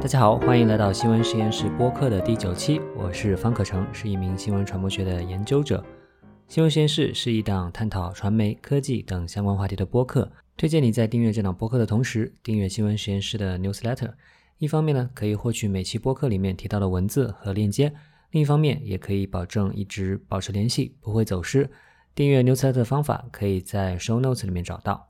大家好，欢迎来到新闻实验室播客的第九期，我是方可成，是一名新闻传播学的研究者。新闻实验室是一档探讨传媒、科技等相关话题的播客，推荐你在订阅这档播客的同时，订阅新闻实验室的 newsletter。一方面呢，可以获取每期播客里面提到的文字和链接；另一方面，也可以保证一直保持联系，不会走失。订阅 newsletter 的方法可以在 show notes 里面找到。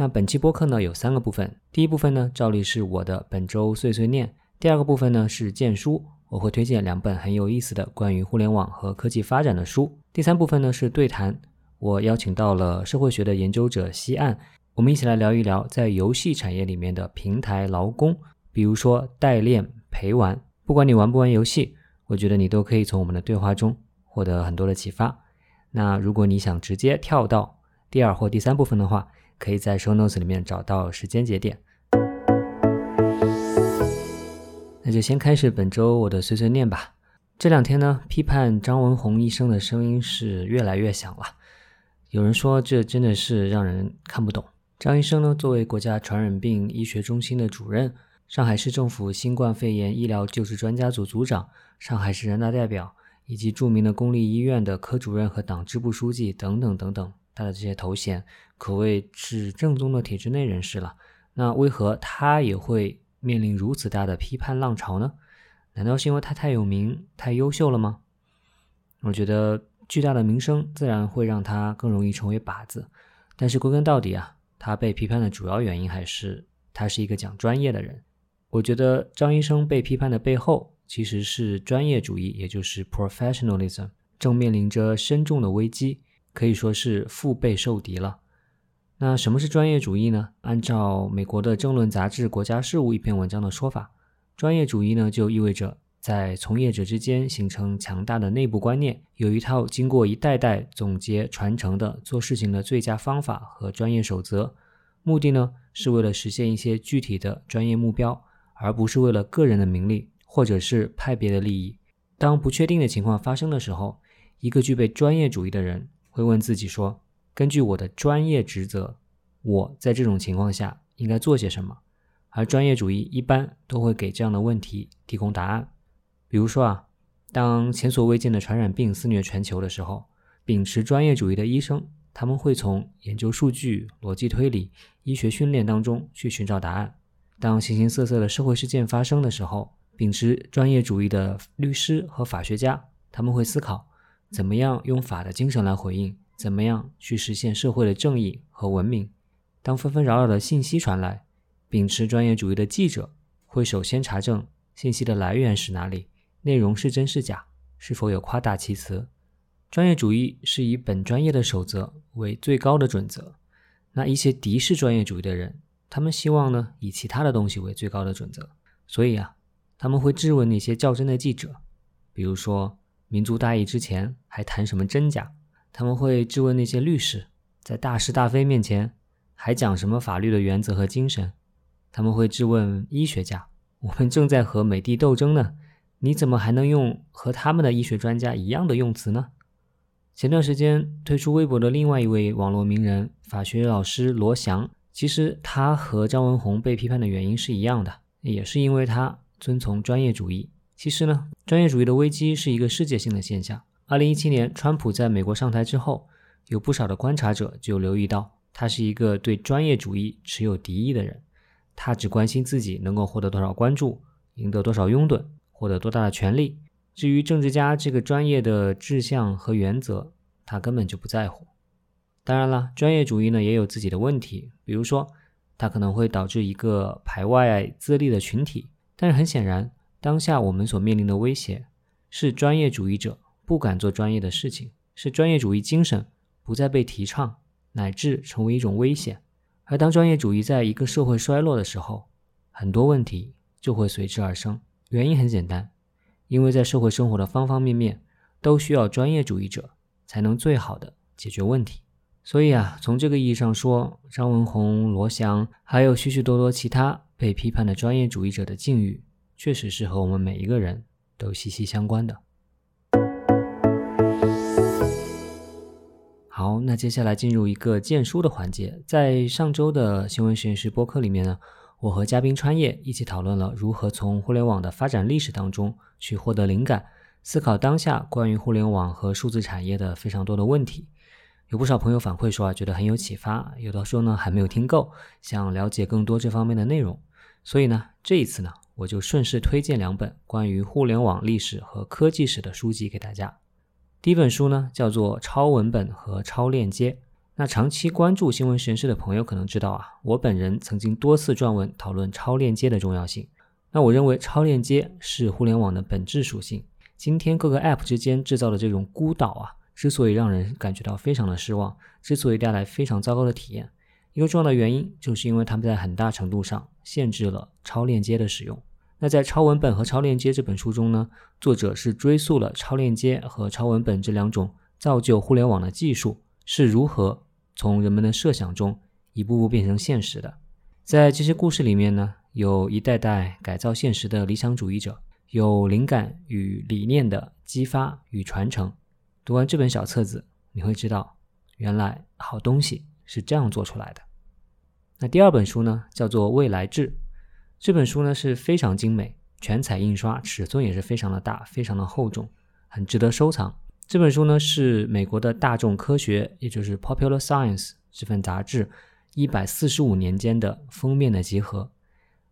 那本期播客呢有三个部分，第一部分呢照例是我的本周碎碎念，第二个部分呢是荐书，我会推荐两本很有意思的关于互联网和科技发展的书，第三部分呢是对谈，我邀请到了社会学的研究者西岸，我们一起来聊一聊在游戏产业里面的平台劳工，比如说代练、陪玩，不管你玩不玩游戏，我觉得你都可以从我们的对话中获得很多的启发。那如果你想直接跳到第二或第三部分的话，可以在 show notes 里面找到时间节点。那就先开始本周我的碎碎念吧。这两天呢，批判张文宏医生的声音是越来越响了。有人说这真的是让人看不懂。张医生呢，作为国家传染病医学中心的主任，上海市政府新冠肺炎医疗救治专家组组长，上海市人大代表，以及著名的公立医院的科主任和党支部书记等等等等。他的这些头衔可谓是正宗的体制内人士了。那为何他也会面临如此大的批判浪潮呢？难道是因为他太有名、太优秀了吗？我觉得巨大的名声自然会让他更容易成为靶子。但是归根到底啊，他被批判的主要原因还是他是一个讲专业的人。我觉得张医生被批判的背后，其实是专业主义，也就是 professionalism，正面临着深重的危机。可以说是腹背受敌了。那什么是专业主义呢？按照美国的政论杂志《国家事务》一篇文章的说法，专业主义呢就意味着在从业者之间形成强大的内部观念，有一套经过一代代总结传承的做事情的最佳方法和专业守则。目的呢是为了实现一些具体的专业目标，而不是为了个人的名利或者是派别的利益。当不确定的情况发生的时候，一个具备专业主义的人。会问自己说：“根据我的专业职责，我在这种情况下应该做些什么？”而专业主义一般都会给这样的问题提供答案。比如说啊，当前所未见的传染病肆虐全球的时候，秉持专业主义的医生，他们会从研究数据、逻辑推理、医学训练当中去寻找答案。当形形色色的社会事件发生的时候，秉持专业主义的律师和法学家，他们会思考。怎么样用法的精神来回应？怎么样去实现社会的正义和文明？当纷纷扰扰的信息传来，秉持专业主义的记者会首先查证信息的来源是哪里，内容是真是假，是否有夸大其词。专业主义是以本专业的守则为最高的准则。那一些敌视专业主义的人，他们希望呢以其他的东西为最高的准则。所以啊，他们会质问那些较真的记者，比如说。民族大义之前还谈什么真假？他们会质问那些律师，在大是大非面前还讲什么法律的原则和精神？他们会质问医学家：“我们正在和美帝斗争呢，你怎么还能用和他们的医学专家一样的用词呢？”前段时间退出微博的另外一位网络名人法学老师罗翔，其实他和张文宏被批判的原因是一样的，也是因为他遵从专业主义。其实呢，专业主义的危机是一个世界性的现象。二零一七年，川普在美国上台之后，有不少的观察者就留意到，他是一个对专业主义持有敌意的人。他只关心自己能够获得多少关注，赢得多少拥趸，获得多大的权利。至于政治家这个专业的志向和原则，他根本就不在乎。当然了，专业主义呢也有自己的问题，比如说，它可能会导致一个排外自立的群体。但是很显然。当下我们所面临的威胁是专业主义者不敢做专业的事情，是专业主义精神不再被提倡，乃至成为一种危险。而当专业主义在一个社会衰落的时候，很多问题就会随之而生。原因很简单，因为在社会生活的方方面面都需要专业主义者才能最好的解决问题。所以啊，从这个意义上说，张文宏、罗翔还有许许多多其他被批判的专业主义者的境遇。确实是和我们每一个人都息息相关的。好，那接下来进入一个荐书的环节。在上周的新闻实验室播客里面呢，我和嘉宾川叶一起讨论了如何从互联网的发展历史当中去获得灵感，思考当下关于互联网和数字产业的非常多的问题。有不少朋友反馈说啊，觉得很有启发；有的说呢还没有听够，想了解更多这方面的内容。所以呢，这一次呢，我就顺势推荐两本关于互联网历史和科技史的书籍给大家。第一本书呢，叫做《超文本和超链接》。那长期关注新闻实验室的朋友可能知道啊，我本人曾经多次撰文讨论超链接的重要性。那我认为超链接是互联网的本质属性。今天各个 App 之间制造的这种孤岛啊，之所以让人感觉到非常的失望，之所以带来非常糟糕的体验，一个重要的原因就是因为他们在很大程度上限制了超链接的使用。那在《超文本和超链接》这本书中呢，作者是追溯了超链接和超文本这两种造就互联网的技术是如何从人们的设想中一步步变成现实的。在这些故事里面呢，有一代代改造现实的理想主义者，有灵感与理念的激发与传承。读完这本小册子，你会知道，原来好东西是这样做出来的。那第二本书呢，叫做《未来志》。这本书呢是非常精美，全彩印刷，尺寸也是非常的大，非常的厚重，很值得收藏。这本书呢是美国的大众科学，也就是 Popular Science 这份杂志一百四十五年间的封面的集合。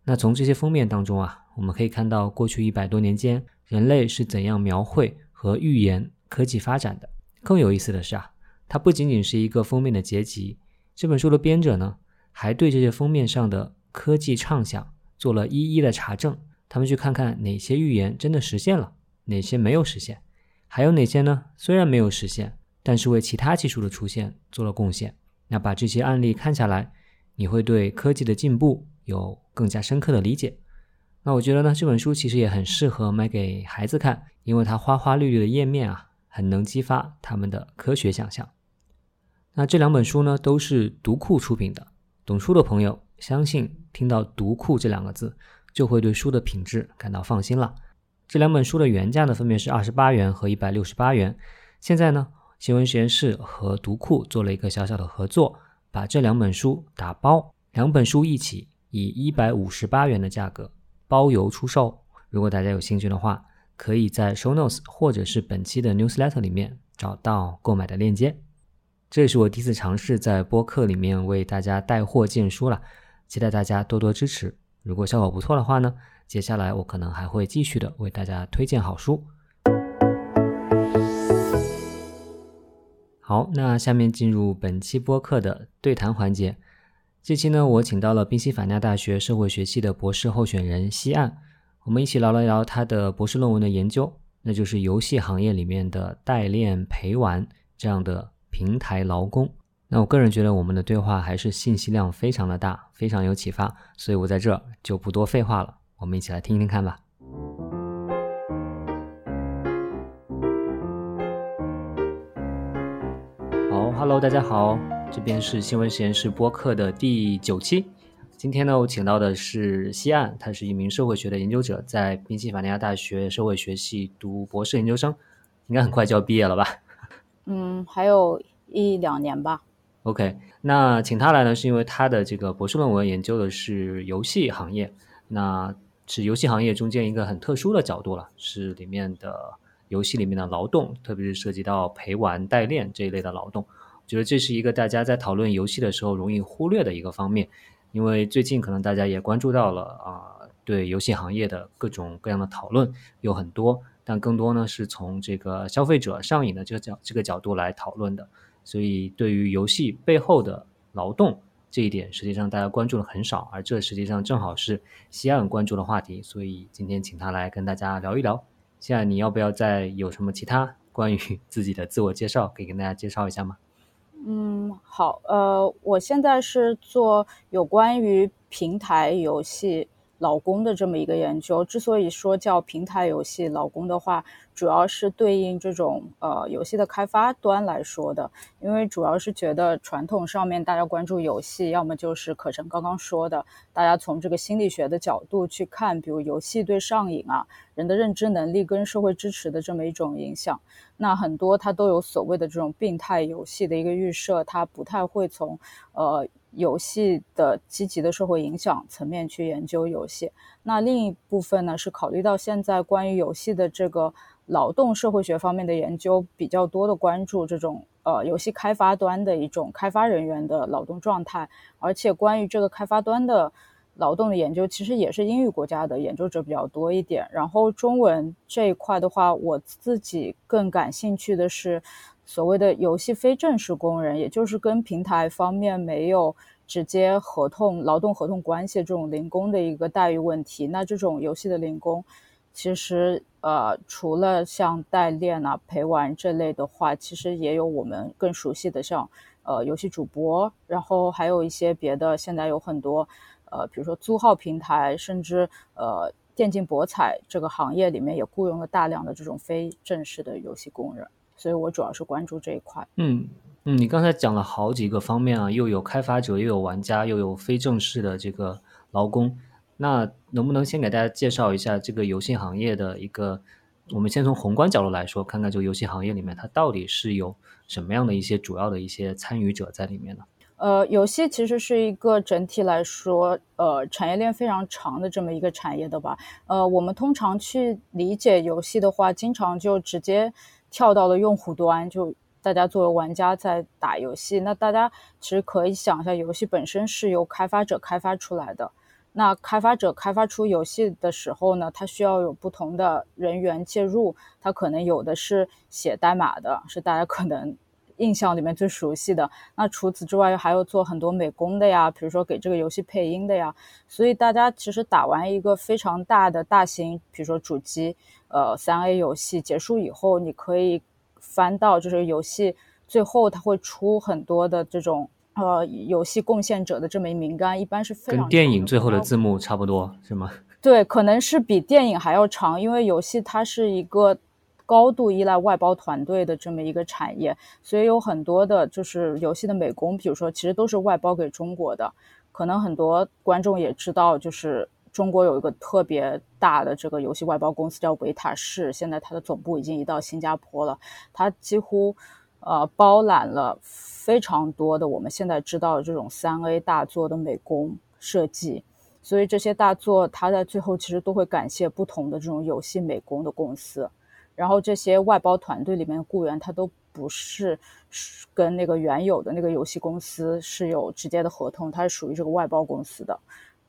那从这些封面当中啊，我们可以看到过去一百多年间人类是怎样描绘和预言科技发展的。更有意思的是啊，它不仅仅是一个封面的结集，这本书的编者呢还对这些封面上的科技畅想。做了一一的查证，他们去看看哪些预言真的实现了，哪些没有实现，还有哪些呢？虽然没有实现，但是为其他技术的出现做了贡献。那把这些案例看下来，你会对科技的进步有更加深刻的理解。那我觉得呢，这本书其实也很适合买给孩子看，因为它花花绿绿的页面啊，很能激发他们的科学想象。那这两本书呢，都是读库出品的，懂书的朋友。相信听到“读库”这两个字，就会对书的品质感到放心了。这两本书的原价呢，分别是二十八元和一百六十八元。现在呢，新闻实验室和读库做了一个小小的合作，把这两本书打包，两本书一起以一百五十八元的价格包邮出售。如果大家有兴趣的话，可以在 Show Notes 或者是本期的 Newsletter 里面找到购买的链接。这也是我第一次尝试在播客里面为大家带货荐书了。期待大家多多支持。如果效果不错的话呢，接下来我可能还会继续的为大家推荐好书。好，那下面进入本期播客的对谈环节。这期呢，我请到了宾夕法尼亚大学社会学系的博士候选人西岸，我们一起聊了聊他的博士论文的研究，那就是游戏行业里面的代练陪玩这样的平台劳工。那我个人觉得我们的对话还是信息量非常的大，非常有启发，所以我在这就不多废话了，我们一起来听一听看吧。好，Hello，大家好，这边是新闻实验室播客的第九期。今天呢，我请到的是西岸，他是一名社会学的研究者，在宾夕法尼亚大学社会学系读博士研究生，应该很快就要毕业了吧？嗯，还有一两年吧。OK，那请他来呢，是因为他的这个博士论文研究的是游戏行业，那是游戏行业中间一个很特殊的角度了，是里面的游戏里面的劳动，特别是涉及到陪玩代练这一类的劳动。我觉得这是一个大家在讨论游戏的时候容易忽略的一个方面，因为最近可能大家也关注到了啊，对游戏行业的各种各样的讨论有很多，但更多呢是从这个消费者上瘾的这个角这个角度来讨论的。所以，对于游戏背后的劳动这一点，实际上大家关注的很少，而这实际上正好是西安关注的话题。所以今天请他来跟大家聊一聊。现在你要不要再有什么其他 关于自己的自我介绍，可以跟大家介绍一下吗？嗯，好，呃，我现在是做有关于平台游戏老公的这么一个研究。之所以说叫平台游戏老公的话，主要是对应这种呃游戏的开发端来说的，因为主要是觉得传统上面大家关注游戏，要么就是可成刚刚说的，大家从这个心理学的角度去看，比如游戏对上瘾啊、人的认知能力跟社会支持的这么一种影响。那很多它都有所谓的这种病态游戏的一个预设，它不太会从呃游戏的积极的社会影响层面去研究游戏。那另一部分呢，是考虑到现在关于游戏的这个。劳动社会学方面的研究比较多的关注这种呃游戏开发端的一种开发人员的劳动状态，而且关于这个开发端的劳动的研究，其实也是英语国家的研究者比较多一点。然后中文这一块的话，我自己更感兴趣的是所谓的游戏非正式工人，也就是跟平台方面没有直接合同劳动合同关系这种零工的一个待遇问题。那这种游戏的零工。其实，呃，除了像代练啊、陪玩这类的话，其实也有我们更熟悉的，像呃游戏主播，然后还有一些别的。现在有很多，呃，比如说租号平台，甚至呃电竞博彩这个行业里面也雇佣了大量的这种非正式的游戏工人。所以我主要是关注这一块。嗯嗯，你刚才讲了好几个方面啊，又有开发者，又有玩家，又有非正式的这个劳工。那能不能先给大家介绍一下这个游戏行业的一个？我们先从宏观角度来说，看看这个游戏行业里面它到底是有什么样的一些主要的一些参与者在里面呢？呃，游戏其实是一个整体来说，呃，产业链非常长的这么一个产业的吧。呃，我们通常去理解游戏的话，经常就直接跳到了用户端，就大家作为玩家在打游戏。那大家其实可以想一下，游戏本身是由开发者开发出来的。那开发者开发出游戏的时候呢，他需要有不同的人员介入，他可能有的是写代码的，是大家可能印象里面最熟悉的。那除此之外，还有做很多美工的呀，比如说给这个游戏配音的呀。所以大家其实打完一个非常大的大型，比如说主机，呃，三 A 游戏结束以后，你可以翻到就是游戏最后它会出很多的这种。呃，游戏贡献者的这么一名单，一般是非常跟电影最后的字幕差不多，是吗？对，可能是比电影还要长，因为游戏它是一个高度依赖外包团队的这么一个产业，所以有很多的就是游戏的美工，比如说其实都是外包给中国的。可能很多观众也知道，就是中国有一个特别大的这个游戏外包公司叫维塔士，现在它的总部已经移到新加坡了，它几乎。呃，包揽了非常多的我们现在知道的这种三 A 大作的美工设计，所以这些大作它在最后其实都会感谢不同的这种游戏美工的公司，然后这些外包团队里面的雇员他都不是跟那个原有的那个游戏公司是有直接的合同，它是属于这个外包公司的，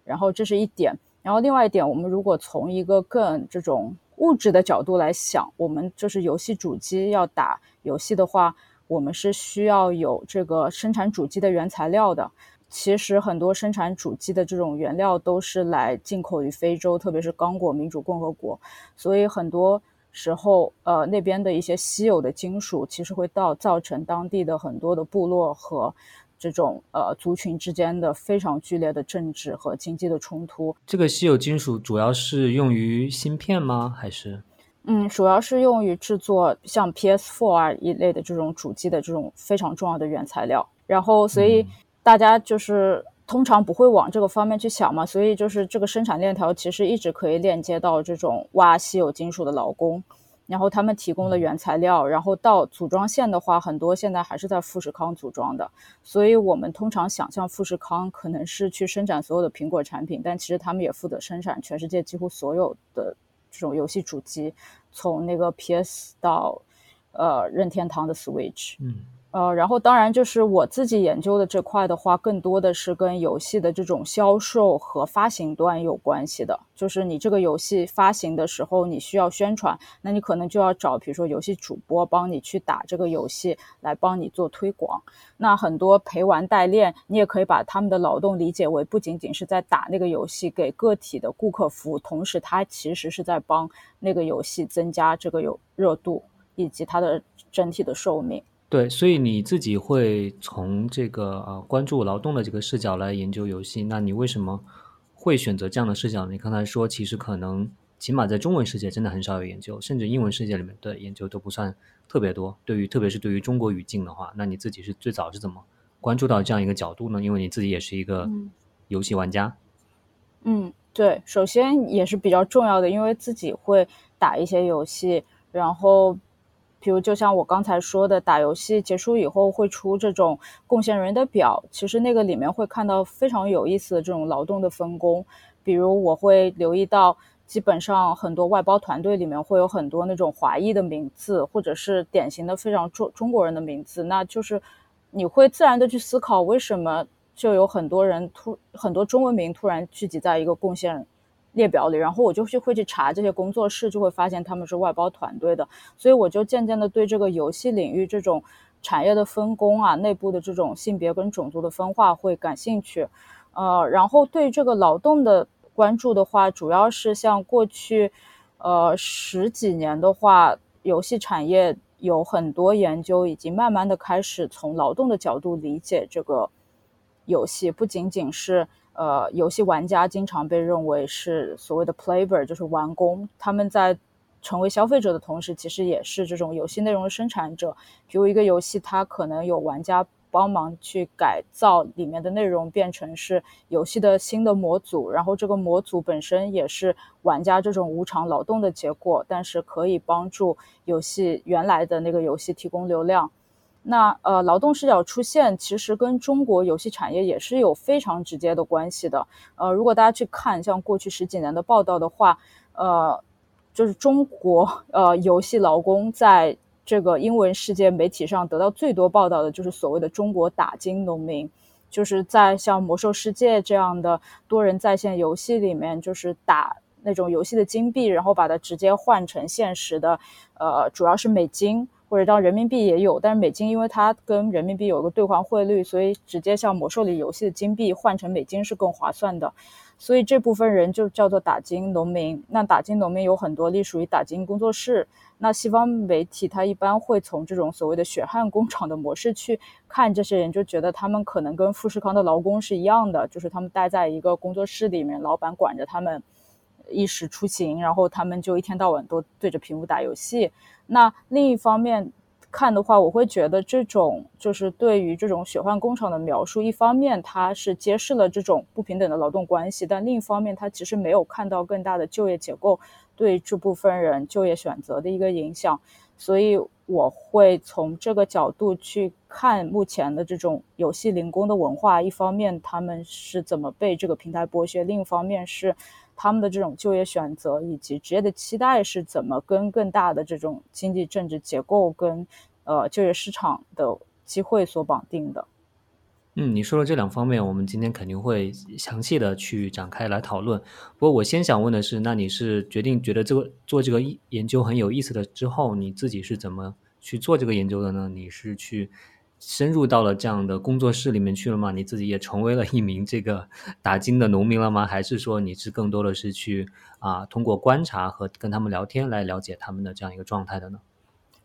然后这是一点，然后另外一点，我们如果从一个更这种。物质的角度来想，我们就是游戏主机要打游戏的话，我们是需要有这个生产主机的原材料的。其实很多生产主机的这种原料都是来进口于非洲，特别是刚果民主共和国，所以很多时候，呃，那边的一些稀有的金属其实会到造成当地的很多的部落和。这种呃族群之间的非常剧烈的政治和经济的冲突。这个稀有金属主要是用于芯片吗？还是？嗯，主要是用于制作像 PS4 啊一类的这种主机的这种非常重要的原材料。然后，所以大家就是通常不会往这个方面去想嘛。所以就是这个生产链条其实一直可以链接到这种挖稀有金属的劳工。然后他们提供了原材料，然后到组装线的话，很多现在还是在富士康组装的。所以我们通常想象富士康可能是去生产所有的苹果产品，但其实他们也负责生产全世界几乎所有的这种游戏主机，从那个 PS 到呃任天堂的 Switch。嗯。呃，然后当然就是我自己研究的这块的话，更多的是跟游戏的这种销售和发行端有关系的。就是你这个游戏发行的时候，你需要宣传，那你可能就要找，比如说游戏主播帮你去打这个游戏，来帮你做推广。那很多陪玩代练，你也可以把他们的劳动理解为不仅仅是在打那个游戏，给个体的顾客服务，同时他其实是在帮那个游戏增加这个有热度以及它的整体的寿命。对，所以你自己会从这个呃关注劳动的这个视角来研究游戏，那你为什么会选择这样的视角？你刚才说，其实可能起码在中文世界真的很少有研究，甚至英文世界里面的研究都不算特别多。对于特别是对于中国语境的话，那你自己是最早是怎么关注到这样一个角度呢？因为你自己也是一个游戏玩家。嗯，对，首先也是比较重要的，因为自己会打一些游戏，然后。比如，就像我刚才说的，打游戏结束以后会出这种贡献人的表，其实那个里面会看到非常有意思的这种劳动的分工。比如，我会留意到，基本上很多外包团队里面会有很多那种华裔的名字，或者是典型的非常中中国人的名字，那就是你会自然的去思考，为什么就有很多人突很多中文名突然聚集在一个贡献。列表里，然后我就去会去查这些工作室，就会发现他们是外包团队的，所以我就渐渐的对这个游戏领域这种产业的分工啊，内部的这种性别跟种族的分化会感兴趣，呃，然后对这个劳动的关注的话，主要是像过去，呃十几年的话，游戏产业有很多研究已经慢慢的开始从劳动的角度理解这个游戏，不仅仅是。呃，游戏玩家经常被认为是所谓的 player，就是玩工。他们在成为消费者的同时，其实也是这种游戏内容的生产者。比如一个游戏，它可能有玩家帮忙去改造里面的内容，变成是游戏的新的模组，然后这个模组本身也是玩家这种无偿劳动的结果，但是可以帮助游戏原来的那个游戏提供流量。那呃，劳动视角出现，其实跟中国游戏产业也是有非常直接的关系的。呃，如果大家去看像过去十几年的报道的话，呃，就是中国呃游戏劳工在这个英文世界媒体上得到最多报道的就是所谓的中国打金农民，就是在像魔兽世界这样的多人在线游戏里面，就是打那种游戏的金币，然后把它直接换成现实的，呃，主要是美金。或者当人民币也有，但是美金因为它跟人民币有个兑换汇率，所以直接像魔兽里游戏的金币换成美金是更划算的。所以这部分人就叫做打金农民。那打金农民有很多隶属于打金工作室。那西方媒体它一般会从这种所谓的血汗工厂的模式去看这些人，就觉得他们可能跟富士康的劳工是一样的，就是他们待在一个工作室里面，老板管着他们。衣食出行，然后他们就一天到晚都对着屏幕打游戏。那另一方面看的话，我会觉得这种就是对于这种血汗工厂的描述，一方面它是揭示了这种不平等的劳动关系，但另一方面它其实没有看到更大的就业结构对这部分人就业选择的一个影响。所以我会从这个角度去看目前的这种游戏零工的文化，一方面他们是怎么被这个平台剥削，另一方面是。他们的这种就业选择以及职业的期待是怎么跟更大的这种经济政治结构跟呃就业市场的机会所绑定的？嗯，你说的这两方面，我们今天肯定会详细的去展开来讨论。不过我先想问的是，那你是决定觉得这个做这个研究很有意思的之后，你自己是怎么去做这个研究的呢？你是去？深入到了这样的工作室里面去了吗？你自己也成为了一名这个 打金的农民了吗？还是说你是更多的是去啊通过观察和跟他们聊天来了解他们的这样一个状态的呢？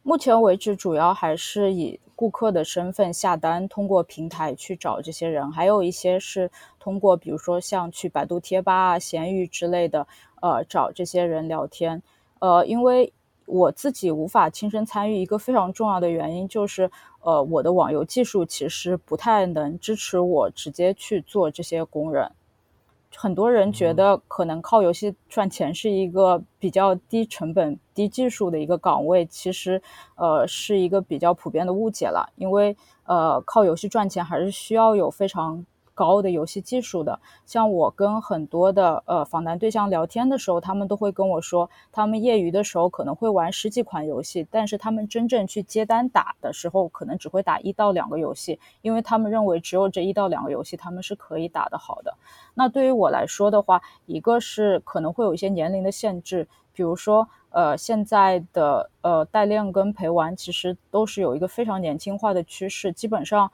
目前为止，主要还是以顾客的身份下单，通过平台去找这些人，还有一些是通过比如说像去百度贴吧啊、闲鱼之类的，呃，找这些人聊天。呃，因为我自己无法亲身参与，一个非常重要的原因就是。呃，我的网游技术其实不太能支持我直接去做这些工人。很多人觉得可能靠游戏赚钱是一个比较低成本、低技术的一个岗位，其实呃是一个比较普遍的误解了。因为呃靠游戏赚钱还是需要有非常。高的游戏技术的，像我跟很多的呃访谈对象聊天的时候，他们都会跟我说，他们业余的时候可能会玩十几款游戏，但是他们真正去接单打的时候，可能只会打一到两个游戏，因为他们认为只有这一到两个游戏他们是可以打得好的。那对于我来说的话，一个是可能会有一些年龄的限制，比如说呃现在的呃代练跟陪玩其实都是有一个非常年轻化的趋势，基本上。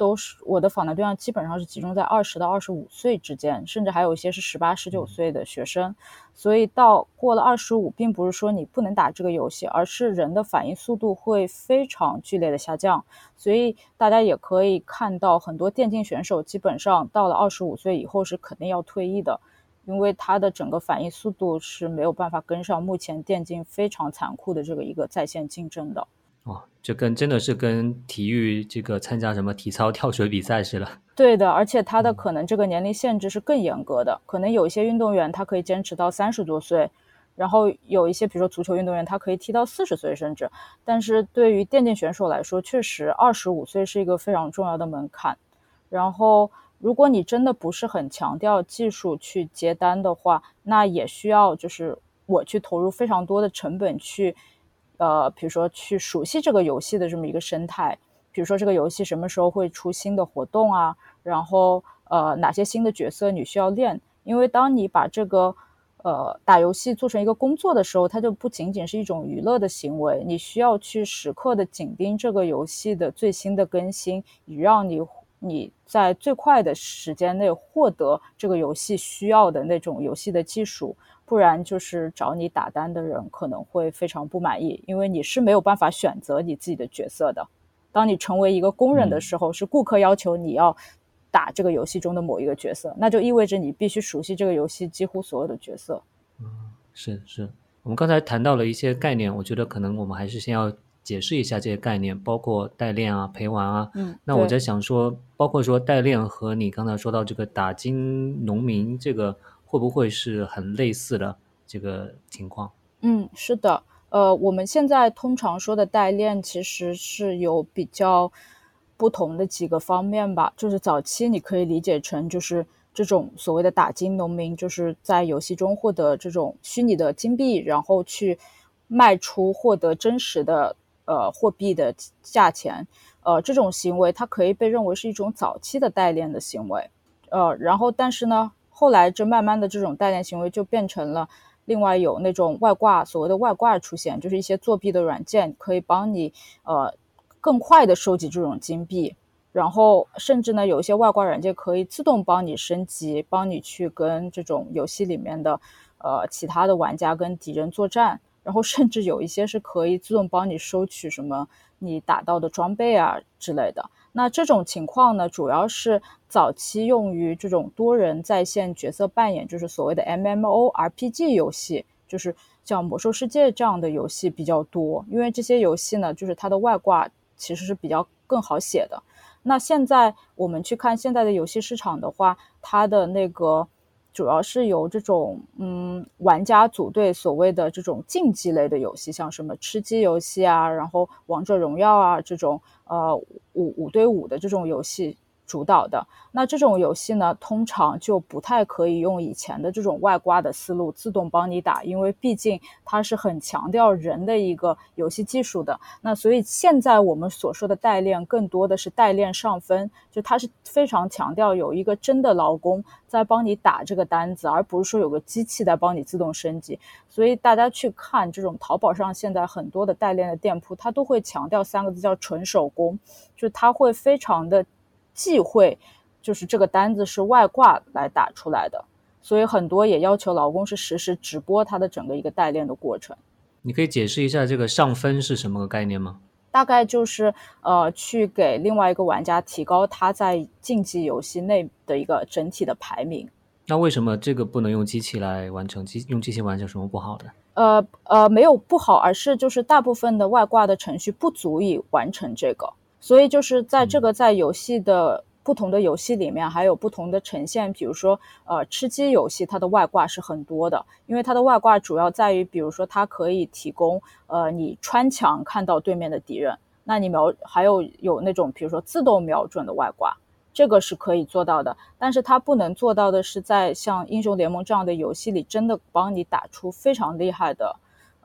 都是我的访谈对象，基本上是集中在二十到二十五岁之间，甚至还有一些是十八、十九岁的学生。所以到过了二十五，并不是说你不能打这个游戏，而是人的反应速度会非常剧烈的下降。所以大家也可以看到，很多电竞选手基本上到了二十五岁以后是肯定要退役的。因为他的整个反应速度是没有办法跟上目前电竞非常残酷的这个一个在线竞争的。哦，这跟真的是跟体育这个参加什么体操、跳水比赛似的。对的，而且他的可能这个年龄限制是更严格的，可能有一些运动员他可以坚持到三十多岁，然后有一些比如说足球运动员他可以踢到四十岁甚至。但是对于电竞选手来说，确实二十五岁是一个非常重要的门槛。然后，如果你真的不是很强调技术去接单的话，那也需要就是我去投入非常多的成本去。呃，比如说去熟悉这个游戏的这么一个生态，比如说这个游戏什么时候会出新的活动啊，然后呃哪些新的角色你需要练，因为当你把这个呃打游戏做成一个工作的时候，它就不仅仅是一种娱乐的行为，你需要去时刻的紧盯这个游戏的最新的更新，以让你你在最快的时间内获得这个游戏需要的那种游戏的技术。不然就是找你打单的人可能会非常不满意，因为你是没有办法选择你自己的角色的。当你成为一个工人的时候，是顾客要求你要打这个游戏中的某一个角色，那就意味着你必须熟悉这个游戏几乎所有的角色。嗯，是是。我们刚才谈到了一些概念，我觉得可能我们还是先要解释一下这些概念，包括代练啊、陪玩啊。嗯，那我在想说，包括说代练和你刚才说到这个打金农民这个。会不会是很类似的这个情况？嗯，是的。呃，我们现在通常说的代练，其实是有比较不同的几个方面吧。就是早期你可以理解成，就是这种所谓的打金农民，就是在游戏中获得这种虚拟的金币，然后去卖出获得真实的呃货币的价钱。呃，这种行为它可以被认为是一种早期的代练的行为。呃，然后但是呢？后来，这慢慢的这种代练行为就变成了，另外有那种外挂，所谓的外挂出现，就是一些作弊的软件可以帮你呃更快的收集这种金币，然后甚至呢有一些外挂软件可以自动帮你升级，帮你去跟这种游戏里面的呃其他的玩家跟敌人作战，然后甚至有一些是可以自动帮你收取什么你打到的装备啊之类的。那这种情况呢，主要是早期用于这种多人在线角色扮演，就是所谓的 MMORPG 游戏，就是像魔兽世界这样的游戏比较多。因为这些游戏呢，就是它的外挂其实是比较更好写的。那现在我们去看现在的游戏市场的话，它的那个。主要是由这种嗯玩家组队所谓的这种竞技类的游戏，像什么吃鸡游戏啊，然后王者荣耀啊这种呃五五对五的这种游戏。主导的那这种游戏呢，通常就不太可以用以前的这种外挂的思路自动帮你打，因为毕竟它是很强调人的一个游戏技术的。那所以现在我们所说的代练，更多的是代练上分，就它是非常强调有一个真的劳工在帮你打这个单子，而不是说有个机器在帮你自动升级。所以大家去看这种淘宝上现在很多的代练的店铺，它都会强调三个字叫纯手工，就它会非常的。忌讳，就是这个单子是外挂来打出来的，所以很多也要求劳工是实时直播他的整个一个代练的过程。你可以解释一下这个上分是什么个概念吗？大概就是呃，去给另外一个玩家提高他在竞技游戏内的一个整体的排名。那为什么这个不能用机器来完成？机用机器完成什么不好的？呃呃，没有不好，而是就是大部分的外挂的程序不足以完成这个。所以就是在这个在游戏的不同的游戏里面，还有不同的呈现。比如说，呃，吃鸡游戏它的外挂是很多的，因为它的外挂主要在于，比如说它可以提供，呃，你穿墙看到对面的敌人，那你瞄还有有那种比如说自动瞄准的外挂，这个是可以做到的。但是它不能做到的是在像英雄联盟这样的游戏里，真的帮你打出非常厉害的，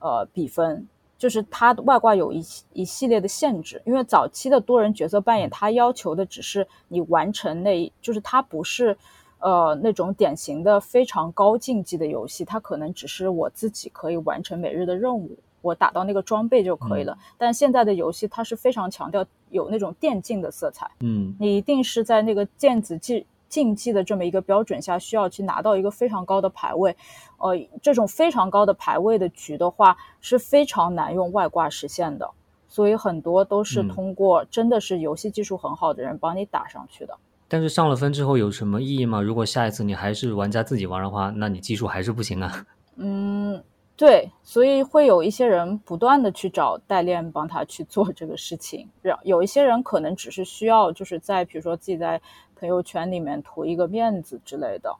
呃，比分。就是它外挂有一一系列的限制，因为早期的多人角色扮演，它要求的只是你完成那，就是它不是，呃，那种典型的非常高竞技的游戏，它可能只是我自己可以完成每日的任务，我打到那个装备就可以了。但现在的游戏，它是非常强调有那种电竞的色彩，嗯，你一定是在那个电子技。竞技的这么一个标准下，需要去拿到一个非常高的排位，呃，这种非常高的排位的局的话，是非常难用外挂实现的，所以很多都是通过真的是游戏技术很好的人帮你打上去的。但是上了分之后有什么意义吗？如果下一次你还是玩家自己玩的话，那你技术还是不行啊。嗯，对，所以会有一些人不断的去找代练帮他去做这个事情。让有一些人可能只是需要就是在比如说自己在朋友圈里面图一个面子之类的。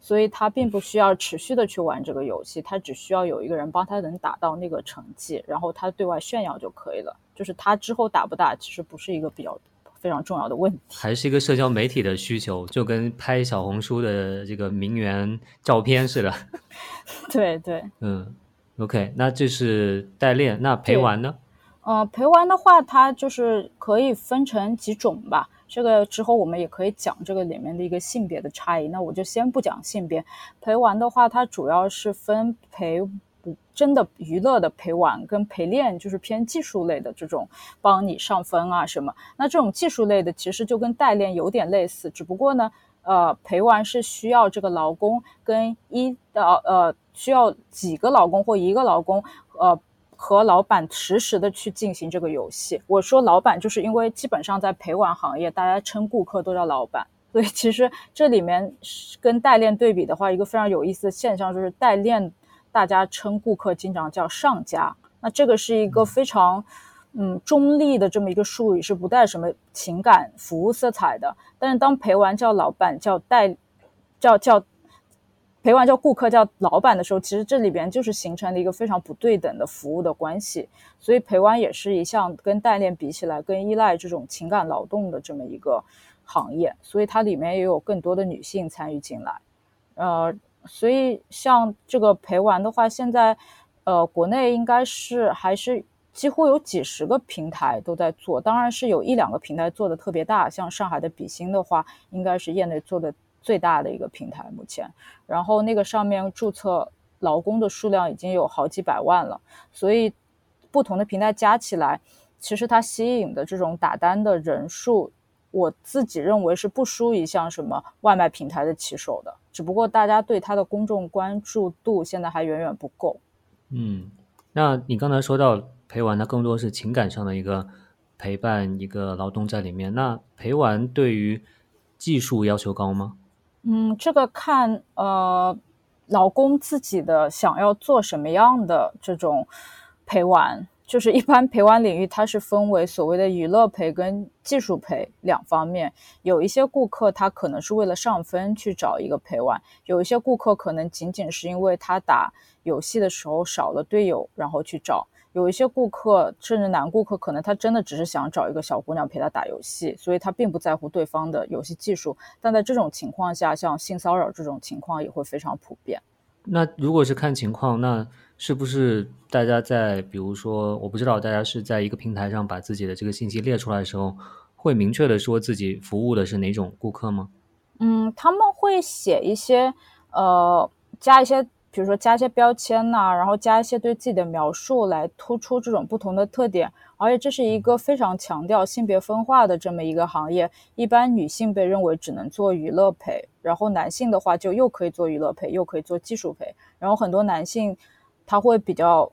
所以他并不需要持续的去玩这个游戏，他只需要有一个人帮他能打到那个成绩，然后他对外炫耀就可以了。就是他之后打不打，其实不是一个比较非常重要的问题，还是一个社交媒体的需求，就跟拍小红书的这个名媛照片似的。对 对，嗯，OK，那这是代练，那陪玩呢？呃，陪玩的话，它就是可以分成几种吧。这个之后我们也可以讲这个里面的一个性别的差异。那我就先不讲性别。陪玩的话，它主要是分陪真的娱乐的陪玩跟陪练，就是偏技术类的这种帮你上分啊什么。那这种技术类的其实就跟代练有点类似，只不过呢，呃，陪玩是需要这个劳工跟一到呃需要几个劳工或一个劳工呃。和老板实时的去进行这个游戏。我说老板，就是因为基本上在陪玩行业，大家称顾客都叫老板。所以其实这里面跟代练对比的话，一个非常有意思的现象就是代练大家称顾客经常叫上家。那这个是一个非常嗯中立的这么一个术语，是不带什么情感服务色彩的。但是当陪玩叫老板叫代叫叫。陪玩叫顾客叫老板的时候，其实这里边就是形成了一个非常不对等的服务的关系，所以陪玩也是一项跟代练比起来更依赖这种情感劳动的这么一个行业，所以它里面也有更多的女性参与进来。呃，所以像这个陪玩的话，现在呃国内应该是还是几乎有几十个平台都在做，当然是有一两个平台做的特别大，像上海的比心的话，应该是业内做的。最大的一个平台目前，然后那个上面注册劳工的数量已经有好几百万了，所以不同的平台加起来，其实它吸引的这种打单的人数，我自己认为是不输于像什么外卖平台的骑手的，只不过大家对它的公众关注度现在还远远不够。嗯，那你刚才说到陪玩，它更多是情感上的一个陪伴，一个劳动在里面。那陪玩对于技术要求高吗？嗯，这个看呃，老公自己的想要做什么样的这种陪玩，就是一般陪玩领域，它是分为所谓的娱乐陪跟技术陪两方面。有一些顾客他可能是为了上分去找一个陪玩，有一些顾客可能仅仅是因为他打游戏的时候少了队友，然后去找。有一些顾客，甚至男顾客，可能他真的只是想找一个小姑娘陪他打游戏，所以他并不在乎对方的游戏技术。但在这种情况下，像性骚扰这种情况也会非常普遍。那如果是看情况，那是不是大家在比如说，我不知道大家是在一个平台上把自己的这个信息列出来的时候，会明确的说自己服务的是哪种顾客吗？嗯，他们会写一些，呃，加一些。比如说加一些标签呐，然后加一些对自己的描述来突出这种不同的特点，而且这是一个非常强调性别分化的这么一个行业。一般女性被认为只能做娱乐陪，然后男性的话就又可以做娱乐陪，又可以做技术陪。然后很多男性他会比较，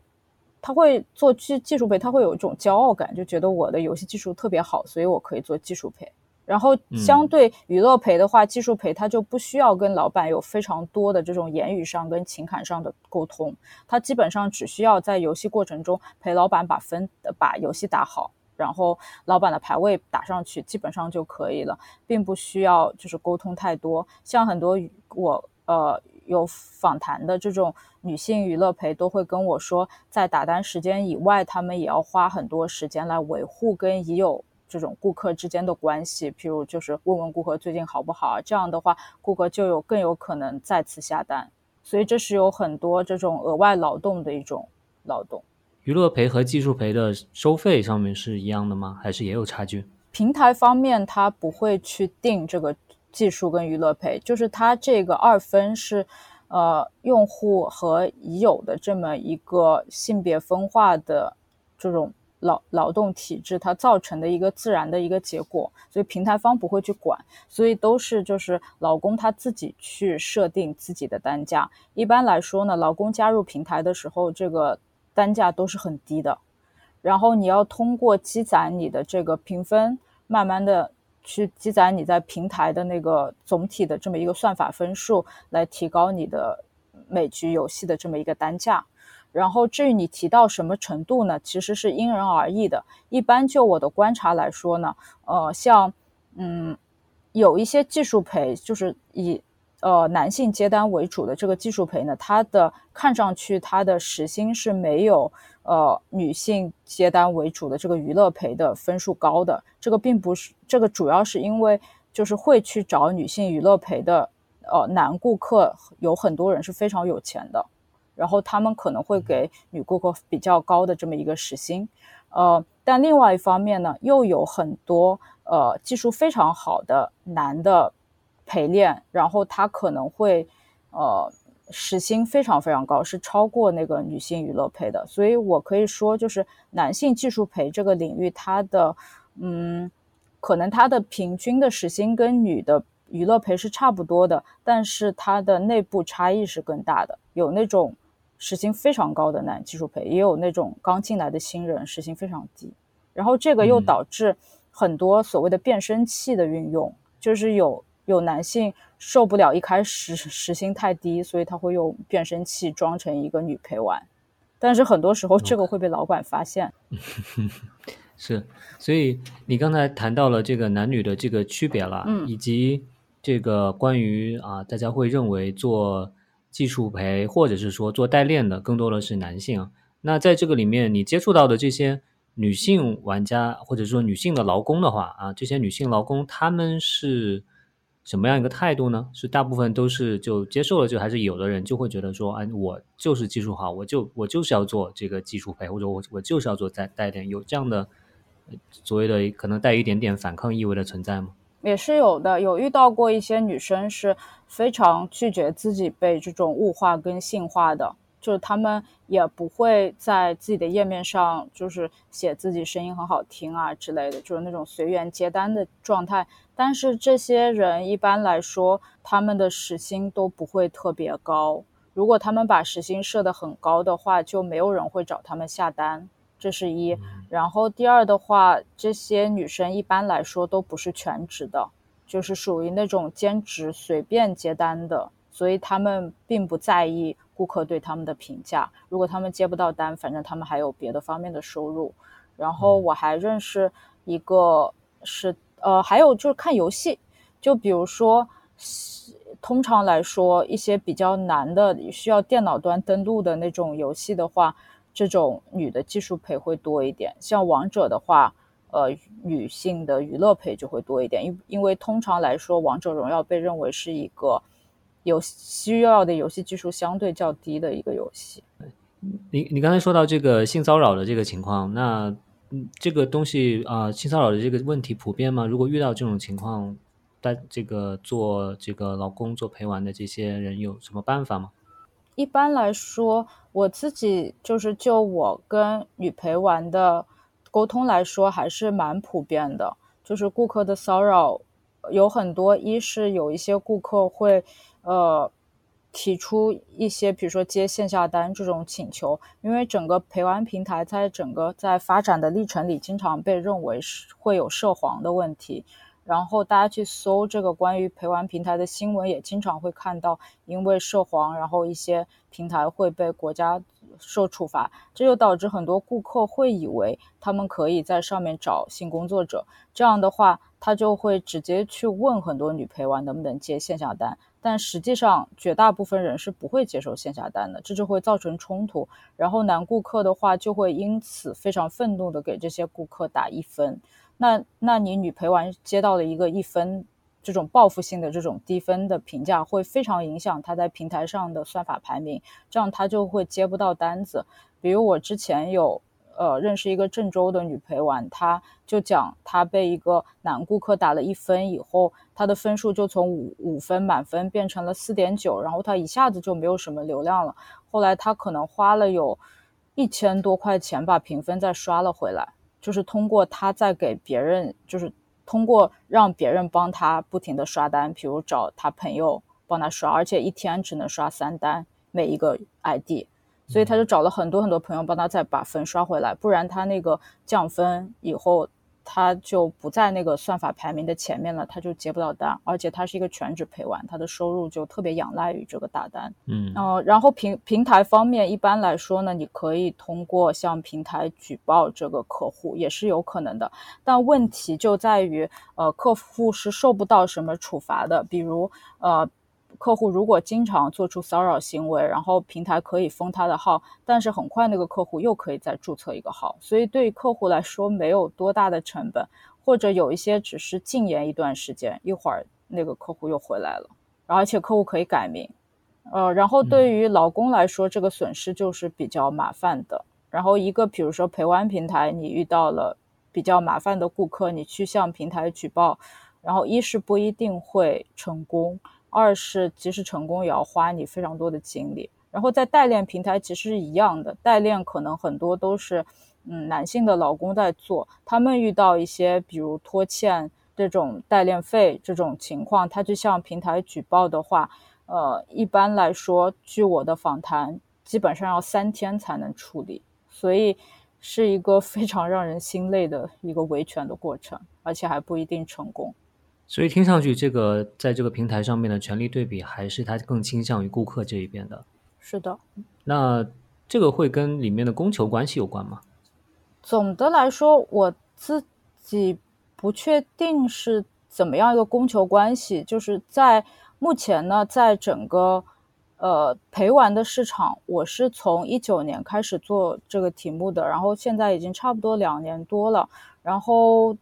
他会做技技术陪，他会有一种骄傲感，就觉得我的游戏技术特别好，所以我可以做技术陪。然后相对娱乐陪的话，技术陪他就不需要跟老板有非常多的这种言语上跟情感上的沟通，他基本上只需要在游戏过程中陪老板把分把游戏打好，然后老板的排位打上去，基本上就可以了，并不需要就是沟通太多。像很多我呃有访谈的这种女性娱乐陪都会跟我说，在打单时间以外，他们也要花很多时间来维护跟已有。这种顾客之间的关系，譬如就是问问顾客最近好不好，这样的话，顾客就有更有可能再次下单。所以这是有很多这种额外劳动的一种劳动。娱乐赔和技术赔的收费上面是一样的吗？还是也有差距？平台方面它不会去定这个技术跟娱乐赔，就是它这个二分是，呃，用户和已有的这么一个性别分化的这种。劳劳动体制它造成的一个自然的一个结果，所以平台方不会去管，所以都是就是老公他自己去设定自己的单价。一般来说呢，劳工加入平台的时候，这个单价都是很低的，然后你要通过积攒你的这个评分，慢慢的去积攒你在平台的那个总体的这么一个算法分数，来提高你的每局游戏的这么一个单价。然后至于你提到什么程度呢？其实是因人而异的。一般就我的观察来说呢，呃，像嗯，有一些技术陪，就是以呃男性接单为主的这个技术陪呢，它的看上去它的时薪是没有呃女性接单为主的这个娱乐陪的分数高的。这个并不是，这个主要是因为就是会去找女性娱乐陪的呃男顾客，有很多人是非常有钱的。然后他们可能会给女顾客比较高的这么一个时薪，呃，但另外一方面呢，又有很多呃技术非常好的男的陪练，然后他可能会呃时薪非常非常高，是超过那个女性娱乐陪的。所以我可以说，就是男性技术陪这个领域，它的嗯，可能它的平均的时薪跟女的娱乐陪是差不多的，但是它的内部差异是更大的，有那种。时薪非常高的男技术陪，也有那种刚进来的新人，时薪非常低。然后这个又导致很多所谓的变声器的运用，就是有有男性受不了一开始时薪太低，所以他会用变声器装成一个女陪玩。但是很多时候这个会被老板发现。是，所以你刚才谈到了这个男女的这个区别了，嗯，以及这个关于啊，大家会认为做。技术陪，或者是说做代练的，更多的是男性。那在这个里面，你接触到的这些女性玩家，或者说女性的劳工的话，啊，这些女性劳工他们是什么样一个态度呢？是大部分都是就接受了，就还是有的人就会觉得说，哎，我就是技术好，我就我就是要做这个技术陪，或者我我就是要做代代练，有这样的所谓的可能带一点点反抗意味的存在吗？也是有的，有遇到过一些女生是非常拒绝自己被这种物化跟性化的，就是她们也不会在自己的页面上就是写自己声音很好听啊之类的，就是那种随缘接单的状态。但是这些人一般来说，他们的时薪都不会特别高。如果他们把时薪设得很高的话，就没有人会找他们下单。这是一，然后第二的话，这些女生一般来说都不是全职的，就是属于那种兼职随便接单的，所以他们并不在意顾客对他们的评价。如果他们接不到单，反正他们还有别的方面的收入。然后我还认识一个是，呃，还有就是看游戏，就比如说，通常来说一些比较难的需要电脑端登录的那种游戏的话。这种女的技术陪会多一点，像王者的话，呃，女性的娱乐陪就会多一点，因因为通常来说，王者荣耀被认为是一个有需要的游戏技术相对较低的一个游戏。你你刚才说到这个性骚扰的这个情况，那嗯，这个东西啊，性骚扰的这个问题普遍吗？如果遇到这种情况，但这个做这个老公做陪玩的这些人有什么办法吗？一般来说，我自己就是就我跟女陪玩的沟通来说，还是蛮普遍的。就是顾客的骚扰有很多，一是有一些顾客会呃提出一些，比如说接线下单这种请求，因为整个陪玩平台在整个在发展的历程里，经常被认为是会有涉黄的问题。然后大家去搜这个关于陪玩平台的新闻，也经常会看到，因为涉黄，然后一些平台会被国家受处罚，这就导致很多顾客会以为他们可以在上面找性工作者，这样的话，他就会直接去问很多女陪玩能不能接线下单，但实际上绝大部分人是不会接受线下单的，这就会造成冲突，然后男顾客的话就会因此非常愤怒的给这些顾客打一分。那，那你女陪玩接到了一个一分，这种报复性的这种低分的评价，会非常影响她在平台上的算法排名，这样她就会接不到单子。比如我之前有，呃，认识一个郑州的女陪玩，她就讲她被一个男顾客打了一分以后，她的分数就从五五分满分变成了四点九，然后她一下子就没有什么流量了。后来她可能花了有一千多块钱把评分再刷了回来。就是通过他在给别人，就是通过让别人帮他不停的刷单，比如找他朋友帮他刷，而且一天只能刷三单每一个 ID，所以他就找了很多很多朋友帮他再把分刷回来，不然他那个降分以后，他就不在那个算法排名的前面了，他就接不到单，而且他是一个全职陪玩，他的收入就特别仰赖于这个大单。嗯，呃，然后平平台方面，一般来说呢，你可以通过向平台举报这个客户，也是有可能的。但问题就在于，呃，客户是受不到什么处罚的，比如呃。客户如果经常做出骚扰行为，然后平台可以封他的号，但是很快那个客户又可以再注册一个号，所以对于客户来说没有多大的成本，或者有一些只是禁言一段时间，一会儿那个客户又回来了，而且客户可以改名，呃，然后对于老工来说，这个损失就是比较麻烦的。然后一个比如说陪玩平台，你遇到了比较麻烦的顾客，你去向平台举报，然后一是不一定会成功。二是即使成功，也要花你非常多的精力。然后在代练平台其实是一样的，代练可能很多都是嗯男性的老公在做，他们遇到一些比如拖欠这种代练费这种情况，他去向平台举报的话，呃，一般来说，据我的访谈，基本上要三天才能处理，所以是一个非常让人心累的一个维权的过程，而且还不一定成功。所以听上去，这个在这个平台上面的权力对比，还是它更倾向于顾客这一边的。是的。那这个会跟里面的供求关系有关吗？总的来说，我自己不确定是怎么样一个供求关系。就是在目前呢，在整个呃陪玩的市场，我是从一九年开始做这个题目的，然后现在已经差不多两年多了，然后。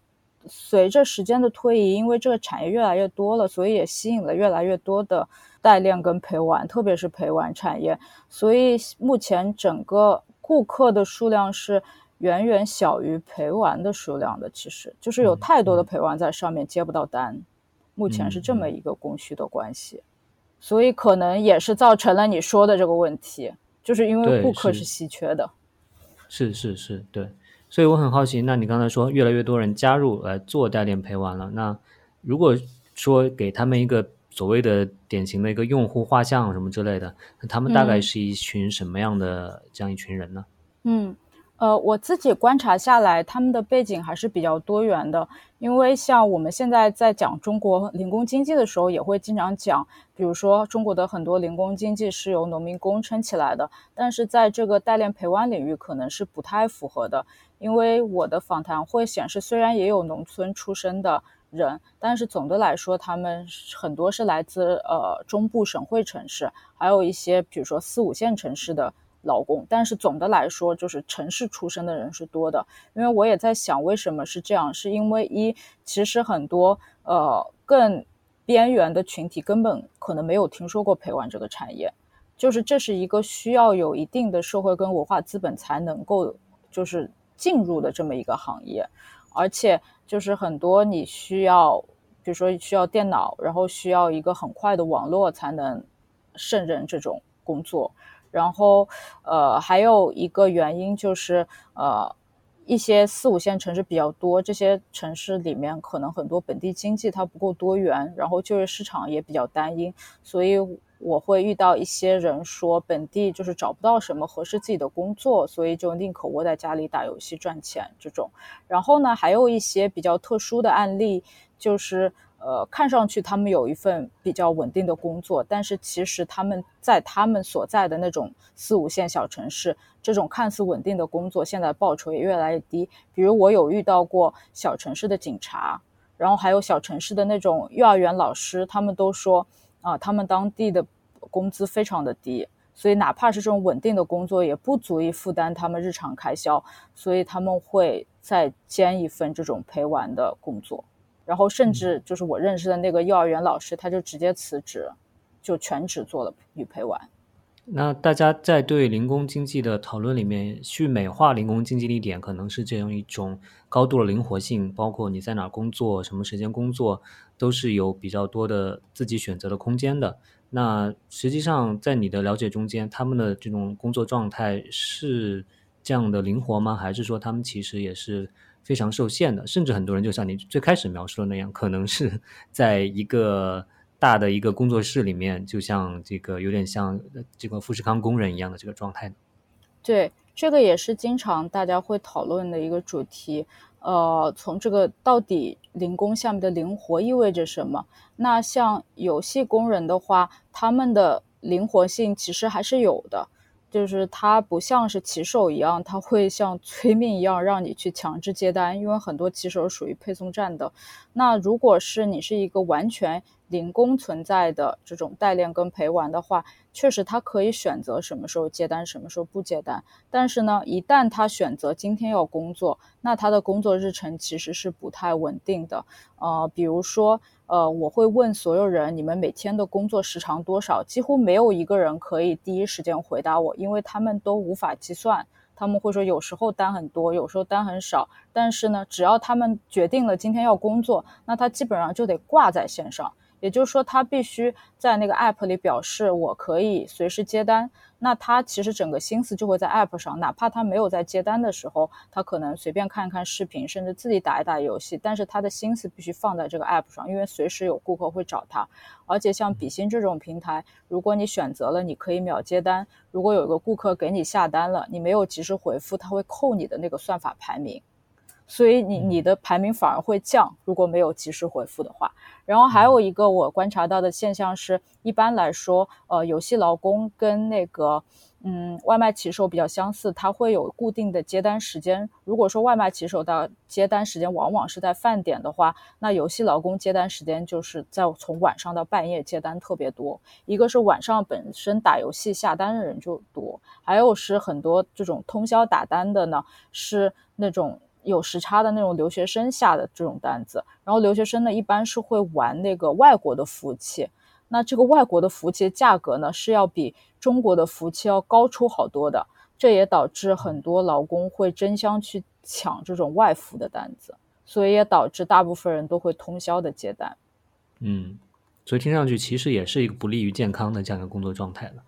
随着时间的推移，因为这个产业越来越多了，所以也吸引了越来越多的代练跟陪玩，特别是陪玩产业。所以目前整个顾客的数量是远远小于陪玩的数量的，其实就是有太多的陪玩在上面接不到单。目前是这么一个供需的关系，所以可能也是造成了你说的这个问题，就是因为顾客是稀缺的。是是是，对。所以我很好奇，那你刚才说越来越多人加入来做代练陪玩了，那如果说给他们一个所谓的典型的一个用户画像什么之类的，那他们大概是一群什么样的这样一群人呢？嗯。呃，我自己观察下来，他们的背景还是比较多元的。因为像我们现在在讲中国零工经济的时候，也会经常讲，比如说中国的很多零工经济是由农民工撑起来的。但是在这个代练陪玩领域，可能是不太符合的。因为我的访谈会显示，虽然也有农村出身的人，但是总的来说，他们很多是来自呃中部省会城市，还有一些比如说四五线城市的。劳工，但是总的来说，就是城市出身的人是多的。因为我也在想，为什么是这样？是因为一，其实很多呃更边缘的群体根本可能没有听说过陪玩这个产业，就是这是一个需要有一定的社会跟文化资本才能够就是进入的这么一个行业，而且就是很多你需要，比如说需要电脑，然后需要一个很快的网络才能胜任这种工作。然后，呃，还有一个原因就是，呃，一些四五线城市比较多，这些城市里面可能很多本地经济它不够多元，然后就业市场也比较单一，所以我会遇到一些人说本地就是找不到什么合适自己的工作，所以就宁可窝在家里打游戏赚钱这种。然后呢，还有一些比较特殊的案例，就是。呃，看上去他们有一份比较稳定的工作，但是其实他们在他们所在的那种四五线小城市，这种看似稳定的工作，现在报酬也越来越低。比如我有遇到过小城市的警察，然后还有小城市的那种幼儿园老师，他们都说啊，他们当地的工资非常的低，所以哪怕是这种稳定的工作，也不足以负担他们日常开销，所以他们会再兼一份这种陪玩的工作。然后甚至就是我认识的那个幼儿园老师，他就直接辞职，就全职做了女陪玩。那大家在对零工经济的讨论里面，去美化零工经济的一点，可能是这样一种高度的灵活性，包括你在哪工作、什么时间工作，都是有比较多的自己选择的空间的。那实际上在你的了解中间，他们的这种工作状态是这样的灵活吗？还是说他们其实也是？非常受限的，甚至很多人就像你最开始描述的那样，可能是 在一个大的一个工作室里面，就像这个有点像这个富士康工人一样的这个状态。对，这个也是经常大家会讨论的一个主题。呃，从这个到底零工项目的灵活意味着什么？那像游戏工人的话，他们的灵活性其实还是有的。就是他不像是骑手一样，他会像催命一样让你去强制接单，因为很多骑手属于配送站的。那如果是你是一个完全零工存在的这种代练跟陪玩的话，确实他可以选择什么时候接单，什么时候不接单。但是呢，一旦他选择今天要工作，那他的工作日程其实是不太稳定的。呃，比如说。呃，我会问所有人，你们每天的工作时长多少？几乎没有一个人可以第一时间回答我，因为他们都无法计算。他们会说，有时候单很多，有时候单很少。但是呢，只要他们决定了今天要工作，那他基本上就得挂在线上。也就是说，他必须在那个 app 里表示我可以随时接单。那他其实整个心思就会在 app 上，哪怕他没有在接单的时候，他可能随便看一看视频，甚至自己打一打游戏。但是他的心思必须放在这个 app 上，因为随时有顾客会找他。而且像比心这种平台，如果你选择了你可以秒接单，如果有一个顾客给你下单了，你没有及时回复，他会扣你的那个算法排名。所以你你的排名反而会降，如果没有及时回复的话。然后还有一个我观察到的现象是，一般来说，呃，游戏劳工跟那个嗯外卖骑手比较相似，他会有固定的接单时间。如果说外卖骑手的接单时间往往是在饭点的话，那游戏劳工接单时间就是在从晚上到半夜接单特别多。一个是晚上本身打游戏下单的人就多，还有是很多这种通宵打单的呢，是那种。有时差的那种留学生下的这种单子，然后留学生呢一般是会玩那个外国的服务器，那这个外国的服务器的价格呢是要比中国的服务器要高出好多的，这也导致很多劳工会争相去抢这种外服的单子，所以也导致大部分人都会通宵的接单。嗯，所以听上去其实也是一个不利于健康的这样一个工作状态了。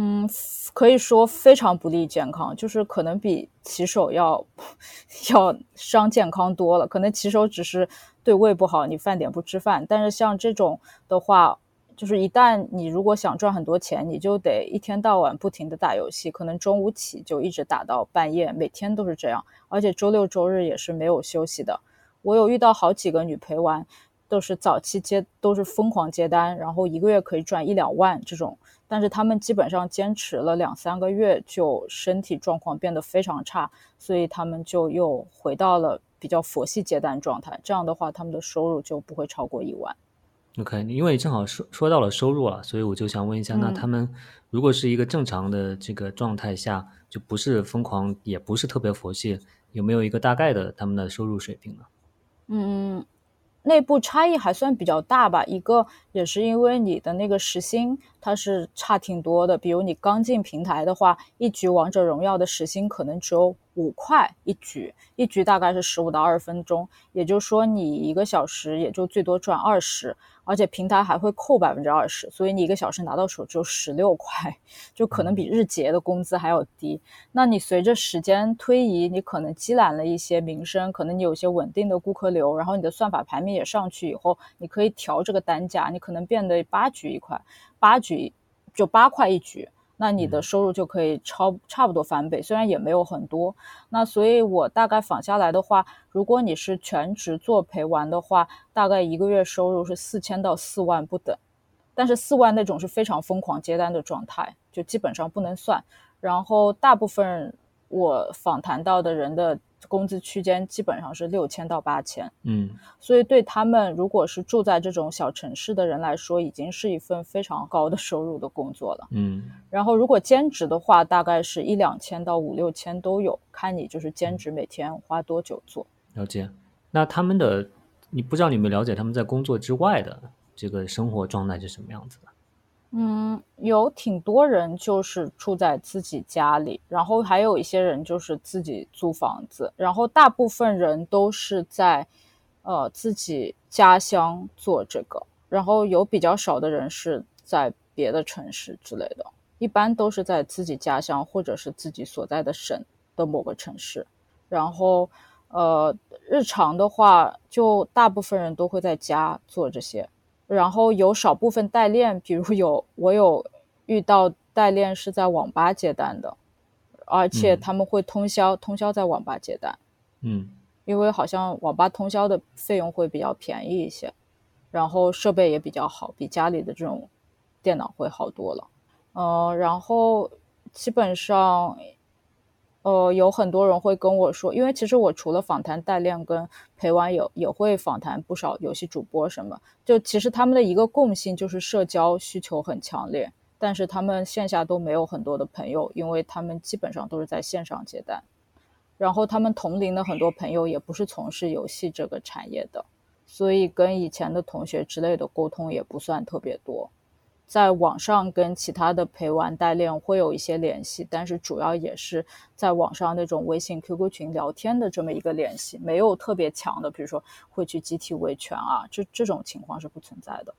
嗯，可以说非常不利健康，就是可能比骑手要 要伤健康多了。可能骑手只是对胃不好，你饭点不吃饭，但是像这种的话，就是一旦你如果想赚很多钱，你就得一天到晚不停的打游戏，可能中午起就一直打到半夜，每天都是这样，而且周六周日也是没有休息的。我有遇到好几个女陪玩，都是早期接都是疯狂接单，然后一个月可以赚一两万这种。但是他们基本上坚持了两三个月，就身体状况变得非常差，所以他们就又回到了比较佛系接单状态。这样的话，他们的收入就不会超过一万。OK，因为正好说说到了收入了，所以我就想问一下，那他们如果是一个正常的这个状态下，就不是疯狂，也不是特别佛系，有没有一个大概的他们的收入水平呢？嗯。内部差异还算比较大吧，一个也是因为你的那个时薪它是差挺多的。比如你刚进平台的话，一局王者荣耀的时薪可能只有五块一局，一局大概是十五到二十分钟，也就是说你一个小时也就最多赚二十。而且平台还会扣百分之二十，所以你一个小时拿到手只有十六块，就可能比日结的工资还要低。那你随着时间推移，你可能积攒了一些名声，可能你有些稳定的顾客流，然后你的算法排名也上去以后，你可以调这个单价，你可能变得八局一块，八局就八块一局。那你的收入就可以超差不多翻倍，虽然也没有很多。那所以我大概仿下来的话，如果你是全职做陪玩的话，大概一个月收入是四千到四万不等。但是四万那种是非常疯狂接单的状态，就基本上不能算。然后大部分我访谈到的人的。工资区间基本上是六千到八千，嗯，所以对他们如果是住在这种小城市的人来说，已经是一份非常高的收入的工作了，嗯。然后如果兼职的话，大概是一两千到五六千都有，看你就是兼职每天花多久做。了解。那他们的，你不知道你有没有了解他们在工作之外的这个生活状态是什么样子的？嗯，有挺多人就是住在自己家里，然后还有一些人就是自己租房子，然后大部分人都是在，呃，自己家乡做这个，然后有比较少的人是在别的城市之类的，一般都是在自己家乡或者是自己所在的省的某个城市，然后，呃，日常的话，就大部分人都会在家做这些。然后有少部分代练，比如有我有遇到代练是在网吧接单的，而且他们会通宵通宵在网吧接单。嗯，因为好像网吧通宵的费用会比较便宜一些，然后设备也比较好，比家里的这种电脑会好多了。呃，然后基本上。呃，有很多人会跟我说，因为其实我除了访谈代练跟陪玩，有也会访谈不少游戏主播什么。就其实他们的一个共性就是社交需求很强烈，但是他们线下都没有很多的朋友，因为他们基本上都是在线上接单。然后他们同龄的很多朋友也不是从事游戏这个产业的，所以跟以前的同学之类的沟通也不算特别多。在网上跟其他的陪玩代练会有一些联系，但是主要也是在网上那种微信、QQ 群聊天的这么一个联系，没有特别强的，比如说会去集体维权啊，这这种情况是不存在的。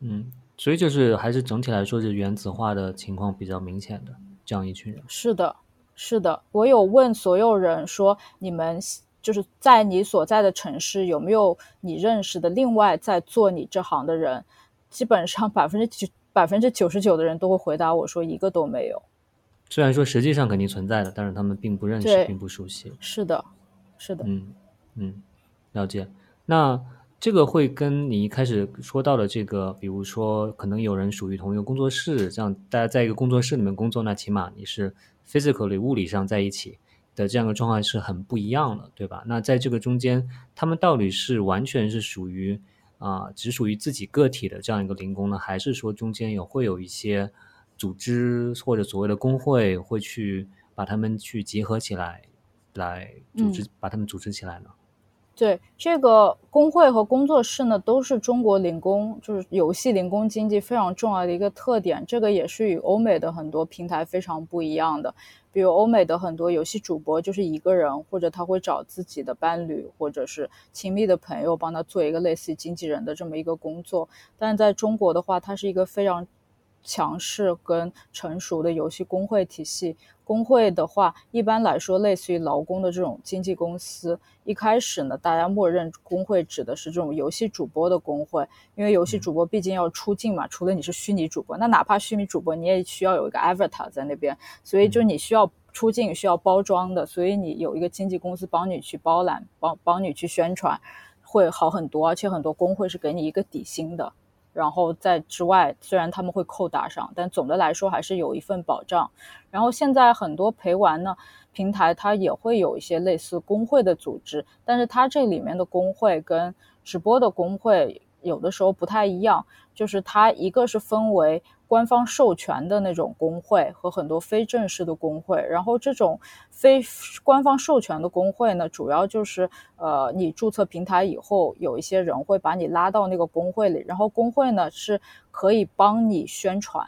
嗯，所以就是还是整体来说是原子化的情况比较明显的这样一群人。是的，是的，我有问所有人说，你们就是在你所在的城市有没有你认识的另外在做你这行的人，基本上百分之九。百分之九十九的人都会回答我说一个都没有。虽然说实际上肯定存在的，但是他们并不认识，并不熟悉。是的，是的。嗯嗯，了解。那这个会跟你一开始说到的这个，比如说可能有人属于同一个工作室，这样大家在一个工作室里面工作，那起码你是 physically 物理上在一起的这样的状况是很不一样的，对吧？那在这个中间，他们到底是完全是属于？啊，只属于自己个体的这样一个零工呢，还是说中间有会有一些组织或者所谓的工会会去把他们去结合起来，来组织把他们组织起来呢？对，这个工会和工作室呢，都是中国零工，就是游戏零工经济非常重要的一个特点。这个也是与欧美的很多平台非常不一样的。比如欧美的很多游戏主播就是一个人，或者他会找自己的伴侣或者是亲密的朋友帮他做一个类似于经纪人的这么一个工作。但在中国的话，它是一个非常强势跟成熟的游戏工会体系。工会的话，一般来说类似于劳工的这种经纪公司。一开始呢，大家默认工会指的是这种游戏主播的工会，因为游戏主播毕竟要出镜嘛。除了你是虚拟主播，那哪怕虚拟主播，你也需要有一个 avatar 在那边，所以就你需要出镜，需要包装的，所以你有一个经纪公司帮你去包揽，帮帮你去宣传，会好很多。而且很多工会是给你一个底薪的。然后在之外，虽然他们会扣打赏，但总的来说还是有一份保障。然后现在很多陪玩呢平台，它也会有一些类似工会的组织，但是它这里面的工会跟直播的工会有的时候不太一样，就是它一个是分为。官方授权的那种工会和很多非正式的工会，然后这种非官方授权的工会呢，主要就是呃，你注册平台以后，有一些人会把你拉到那个工会里，然后工会呢是可以帮你宣传，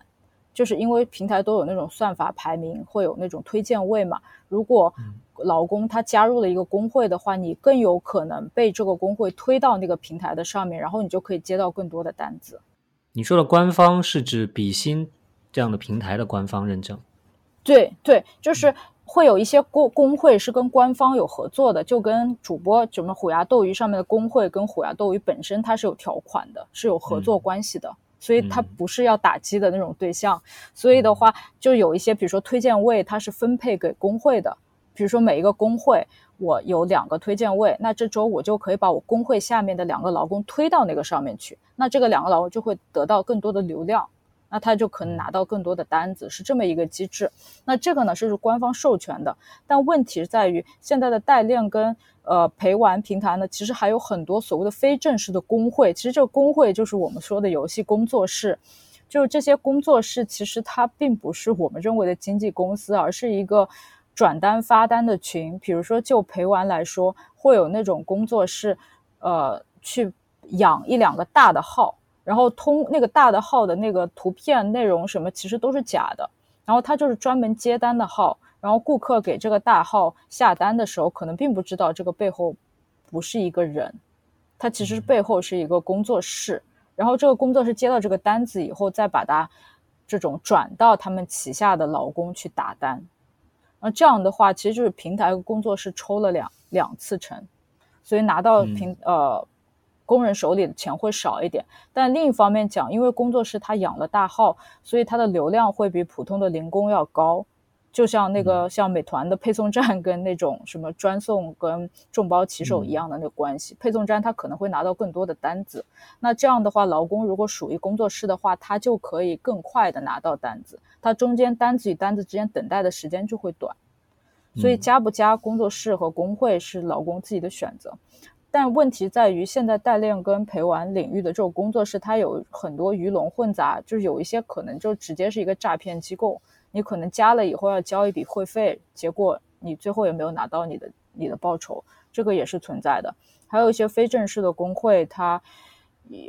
就是因为平台都有那种算法排名，会有那种推荐位嘛。如果老公他加入了一个工会的话，你更有可能被这个工会推到那个平台的上面，然后你就可以接到更多的单子。你说的官方是指比心这样的平台的官方认证？对对，就是会有一些工工会是跟官方有合作的，就跟主播什么虎牙斗鱼上面的工会跟虎牙斗鱼本身它是有条款的，是有合作关系的，所以它不是要打击的那种对象。所以的话，就有一些比如说推荐位，它是分配给工会的，比如说每一个工会。我有两个推荐位，那这周我就可以把我工会下面的两个劳工推到那个上面去，那这个两个劳工就会得到更多的流量，那他就可能拿到更多的单子，是这么一个机制。那这个呢是官方授权的，但问题在于现在的代练跟呃陪玩平台呢，其实还有很多所谓的非正式的工会，其实这个工会就是我们说的游戏工作室，就是这些工作室其实它并不是我们认为的经纪公司，而是一个。转单发单的群，比如说就陪玩来说，会有那种工作室，呃，去养一两个大的号，然后通那个大的号的那个图片内容什么，其实都是假的。然后他就是专门接单的号，然后顾客给这个大号下单的时候，可能并不知道这个背后不是一个人，他其实背后是一个工作室。然后这个工作室接到这个单子以后，再把它这种转到他们旗下的劳工去打单。那这样的话，其实就是平台和工作室抽了两两次成，所以拿到平呃工人手里的钱会少一点。但另一方面讲，因为工作室他养了大号，所以它的流量会比普通的零工要高。就像那个像美团的配送站跟那种什么专送跟众包骑手一样的那个关系，配送站他可能会拿到更多的单子，那这样的话，劳工如果属于工作室的话，他就可以更快的拿到单子，他中间单子与单子之间等待的时间就会短，所以加不加工作室和工会是老公自己的选择。但问题在于，现在代练跟陪玩领域的这种工作室，它有很多鱼龙混杂，就是有一些可能就直接是一个诈骗机构。你可能加了以后要交一笔会费，结果你最后也没有拿到你的你的报酬，这个也是存在的。还有一些非正式的工会，它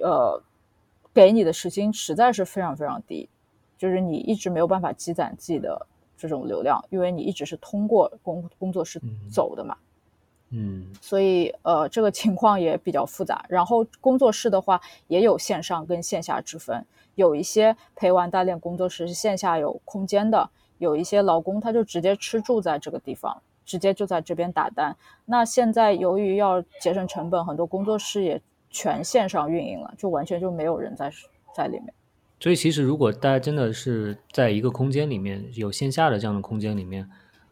呃给你的时薪实在是非常非常低，就是你一直没有办法积攒自己的这种流量，因为你一直是通过工工作室走的嘛。嗯，所以呃，这个情况也比较复杂。然后工作室的话，也有线上跟线下之分。有一些陪玩代练工作室是线下有空间的，有一些老公他就直接吃住在这个地方，直接就在这边打单。那现在由于要节省成本，很多工作室也全线上运营了，就完全就没有人在在里面。所以其实如果大家真的是在一个空间里面有线下的这样的空间里面。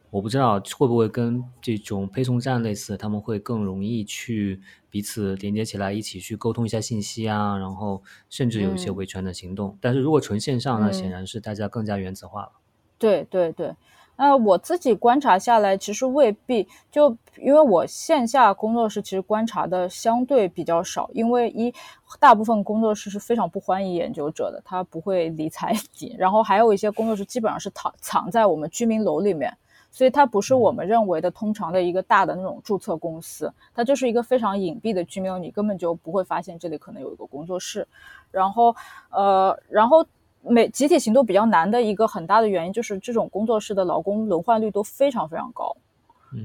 我不知道会不会跟这种配送站类似，他们会更容易去彼此连接起来，一起去沟通一下信息啊，然后甚至有一些维权的行动。但是如果纯线上，那显然是大家更加原子化了。对对对，那我自己观察下来，其实未必就因为我线下工作室其实观察的相对比较少，因为一大部分工作室是非常不欢迎研究者的，他不会理睬你。然后还有一些工作室基本上是藏藏在我们居民楼里面。所以它不是我们认为的通常的一个大的那种注册公司，它就是一个非常隐蔽的居民楼，你根本就不会发现这里可能有一个工作室。然后，呃，然后每集体行动比较难的一个很大的原因就是这种工作室的劳工轮换率都非常非常高。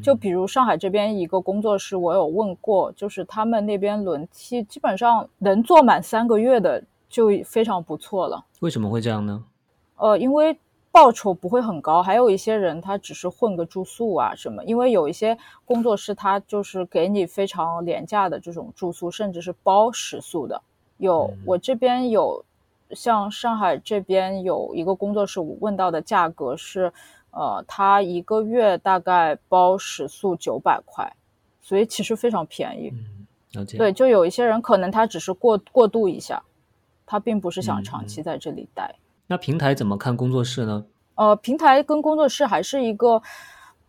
就比如上海这边一个工作室，我有问过，就是他们那边轮替基本上能做满三个月的就非常不错了。为什么会这样呢？呃，因为。报酬不会很高，还有一些人他只是混个住宿啊什么，因为有一些工作室他就是给你非常廉价的这种住宿，甚至是包食宿的。有我这边有，像上海这边有一个工作室，我问到的价格是，呃，他一个月大概包食宿九百块，所以其实非常便宜。对，就有一些人可能他只是过过渡一下，他并不是想长期在这里待。那平台怎么看工作室呢？呃，平台跟工作室还是一个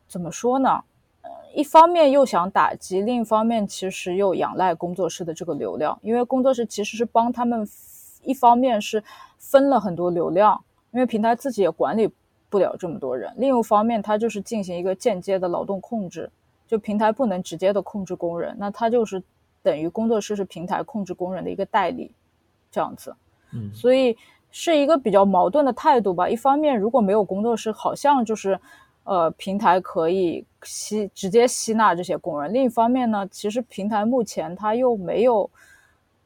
怎么说呢？呃，一方面又想打击，另一方面其实又仰赖工作室的这个流量，因为工作室其实是帮他们，一方面是分了很多流量，因为平台自己也管理不了这么多人；另一方面，它就是进行一个间接的劳动控制，就平台不能直接的控制工人，那它就是等于工作室是平台控制工人的一个代理，这样子。嗯，所以。是一个比较矛盾的态度吧。一方面，如果没有工作室，好像就是，呃，平台可以吸直接吸纳这些工人；另一方面呢，其实平台目前它又没有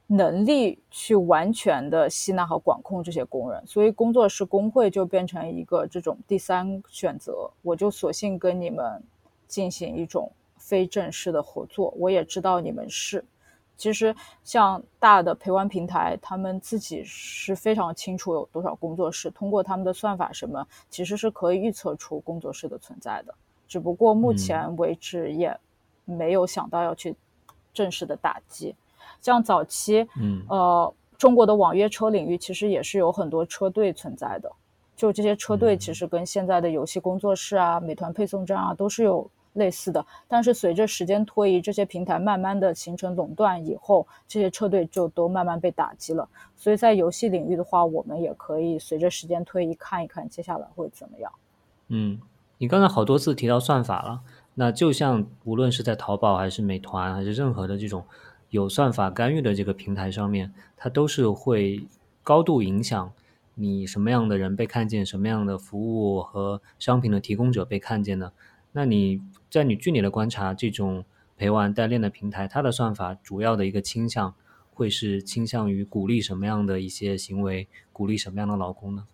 能力去完全的吸纳和管控这些工人，所以工作室工会就变成一个这种第三选择。我就索性跟你们进行一种非正式的合作，我也知道你们是。其实，像大的陪玩平台，他们自己是非常清楚有多少工作室，通过他们的算法什么，其实是可以预测出工作室的存在的。只不过目前为止也没有想到要去正式的打击。像早期，嗯，呃，中国的网约车领域其实也是有很多车队存在的，就这些车队其实跟现在的游戏工作室啊、美团配送站啊都是有。类似的，但是随着时间推移，这些平台慢慢的形成垄断以后，这些车队就都慢慢被打击了。所以在游戏领域的话，我们也可以随着时间推移看一看接下来会怎么样。嗯，你刚才好多次提到算法了，那就像无论是在淘宝还是美团还是任何的这种有算法干预的这个平台上面，它都是会高度影响你什么样的人被看见，什么样的服务和商品的提供者被看见的。那你在你据你的观察，这种陪玩代练的平台，它的算法主要的一个倾向会是倾向于鼓励什么样的一些行为，鼓励什么样的劳工呢？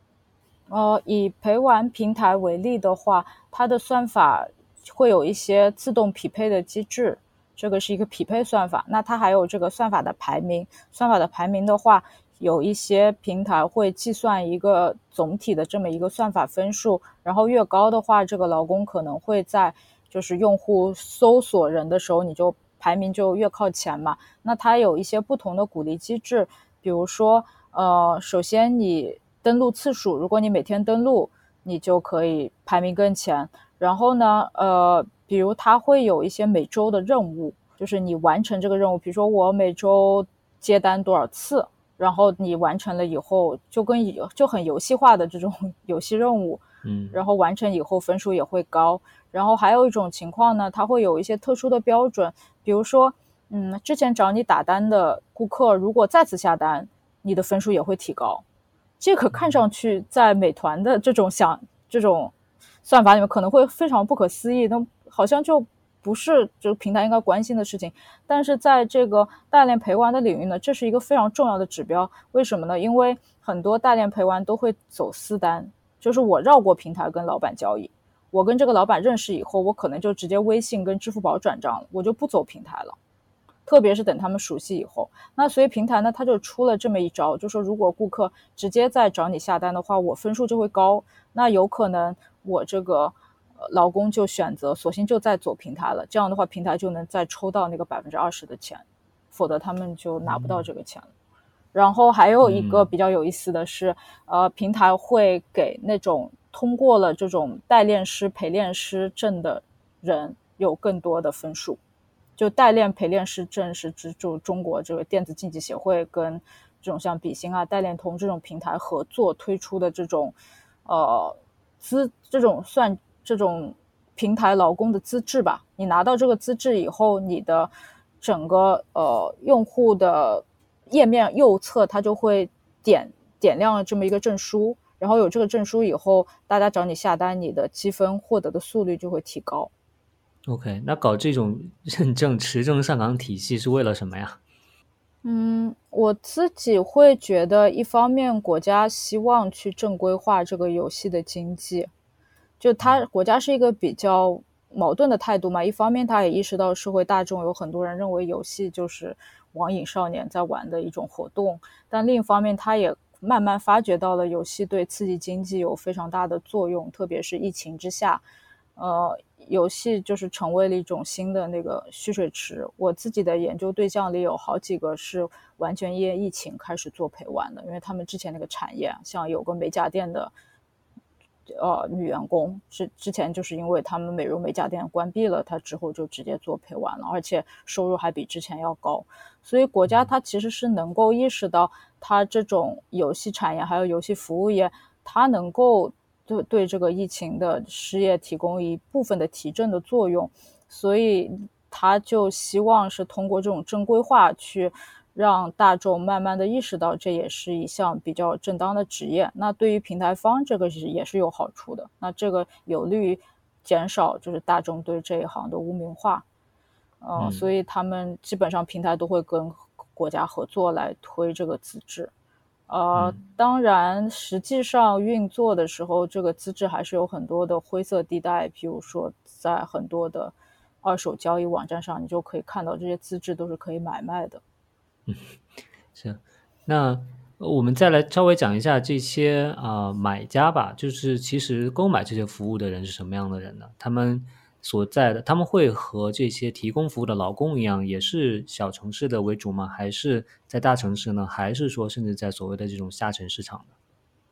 呃，以陪玩平台为例的话，它的算法会有一些自动匹配的机制，这个是一个匹配算法。那它还有这个算法的排名，算法的排名的话。有一些平台会计算一个总体的这么一个算法分数，然后越高的话，这个劳工可能会在就是用户搜索人的时候，你就排名就越靠前嘛。那它有一些不同的鼓励机制，比如说，呃，首先你登录次数，如果你每天登录，你就可以排名更前。然后呢，呃，比如它会有一些每周的任务，就是你完成这个任务，比如说我每周接单多少次。然后你完成了以后，就跟游就很游戏化的这种 游戏任务，嗯，然后完成以后分数也会高。然后还有一种情况呢，它会有一些特殊的标准，比如说，嗯，之前找你打单的顾客如果再次下单，你的分数也会提高。这个看上去在美团的这种想这种算法里面可能会非常不可思议，那好像就。不是这个平台应该关心的事情，但是在这个代练陪玩的领域呢，这是一个非常重要的指标。为什么呢？因为很多代练陪玩都会走私单，就是我绕过平台跟老板交易，我跟这个老板认识以后，我可能就直接微信跟支付宝转账了，我就不走平台了。特别是等他们熟悉以后，那所以平台呢，它就出了这么一招，就说如果顾客直接在找你下单的话，我分数就会高，那有可能我这个。老公就选择，索性就在走平台了。这样的话，平台就能再抽到那个百分之二十的钱，否则他们就拿不到这个钱了。然后还有一个比较有意思的是，呃，平台会给那种通过了这种代练师、陪练师证的人有更多的分数。就代练陪练师证是指就中国这个电子竞技协会跟这种像比心啊、代练通这种平台合作推出的这种呃资这种算。这种平台劳工的资质吧，你拿到这个资质以后，你的整个呃用户的页面右侧它就会点点亮这么一个证书，然后有这个证书以后，大家找你下单，你的积分获得的速率就会提高。OK，那搞这种认证持证上岗体系是为了什么呀？嗯，我自己会觉得，一方面国家希望去正规化这个游戏的经济。就他国家是一个比较矛盾的态度嘛，一方面他也意识到社会大众有很多人认为游戏就是网瘾少年在玩的一种活动，但另一方面他也慢慢发觉到了游戏对刺激经济有非常大的作用，特别是疫情之下，呃，游戏就是成为了一种新的那个蓄水池。我自己的研究对象里有好几个是完全因疫情开始做陪玩的，因为他们之前那个产业，像有个美甲店的。呃，女员工之之前就是因为他们美容美甲店关闭了，他之后就直接做陪玩了，而且收入还比之前要高。所以国家它其实是能够意识到，它这种游戏产业还有游戏服务业，它能够对对这个疫情的失业提供一部分的提振的作用，所以他就希望是通过这种正规化去。让大众慢慢的意识到，这也是一项比较正当的职业。那对于平台方，这个是也是有好处的。那这个有利于减少就是大众对这一行的污名化。嗯，所以他们基本上平台都会跟国家合作来推这个资质。呃，当然，实际上运作的时候，这个资质还是有很多的灰色地带。比如说，在很多的二手交易网站上，你就可以看到这些资质都是可以买卖的。嗯，行。那我们再来稍微讲一下这些啊买家吧，就是其实购买这些服务的人是什么样的人呢？他们所在的他们会和这些提供服务的劳工一样，也是小城市的为主吗？还是在大城市呢？还是说甚至在所谓的这种下沉市场呢？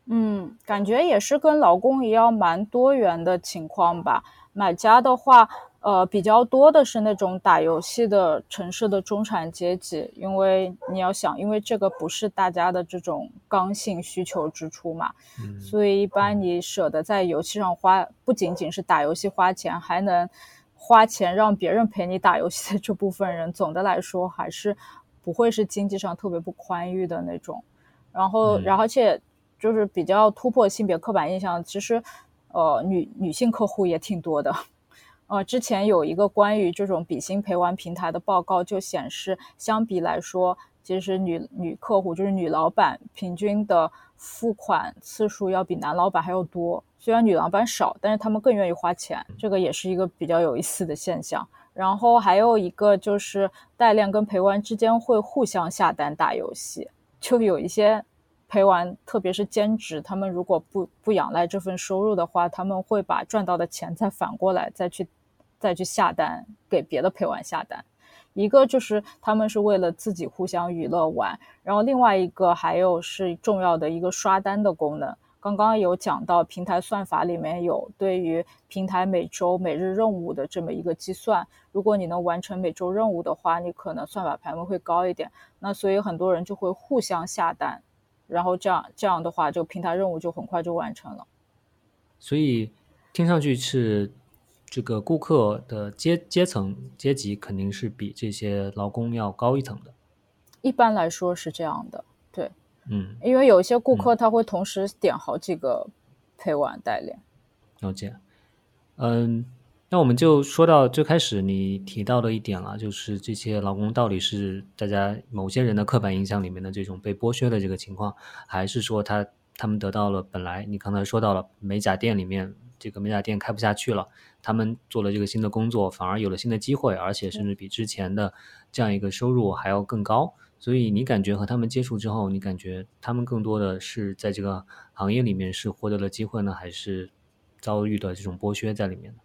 嗯，感觉也是跟劳工一样蛮多元的情况吧。买家的话。呃，比较多的是那种打游戏的城市的中产阶级，因为你要想，因为这个不是大家的这种刚性需求支出嘛，所以一般你舍得在游戏上花，不仅仅是打游戏花钱，还能花钱让别人陪你打游戏的这部分人，总的来说还是不会是经济上特别不宽裕的那种。然后，然后且就是比较突破性别刻板印象，其实呃，女女性客户也挺多的。呃，之前有一个关于这种比心陪玩平台的报告，就显示，相比来说，其实女女客户就是女老板平均的付款次数要比男老板还要多。虽然女老板少，但是他们更愿意花钱，这个也是一个比较有意思的现象。然后还有一个就是代练跟陪玩之间会互相下单打游戏，就有一些陪玩，特别是兼职，他们如果不不仰赖这份收入的话，他们会把赚到的钱再反过来再去再去下单给别的陪玩下单。一个就是他们是为了自己互相娱乐玩，然后另外一个还有是重要的一个刷单的功能。刚刚有讲到平台算法里面有对于平台每周每日任务的这么一个计算，如果你能完成每周任务的话，你可能算法排名会高一点。那所以很多人就会互相下单，然后这样这样的话，就平台任务就很快就完成了。所以听上去是。这个顾客的阶阶层阶级肯定是比这些劳工要高一层的，一般来说是这样的，对，嗯，因为有一些顾客他会同时点好几个陪玩代练，了解，嗯，那我们就说到最开始你提到的一点了，就是这些劳工到底是大家某些人的刻板印象里面的这种被剥削的这个情况，还是说他他们得到了本来你刚才说到了美甲店里面。这个美甲店开不下去了，他们做了这个新的工作，反而有了新的机会，而且甚至比之前的这样一个收入还要更高。所以你感觉和他们接触之后，你感觉他们更多的是在这个行业里面是获得了机会呢，还是遭遇的这种剥削在里面呢？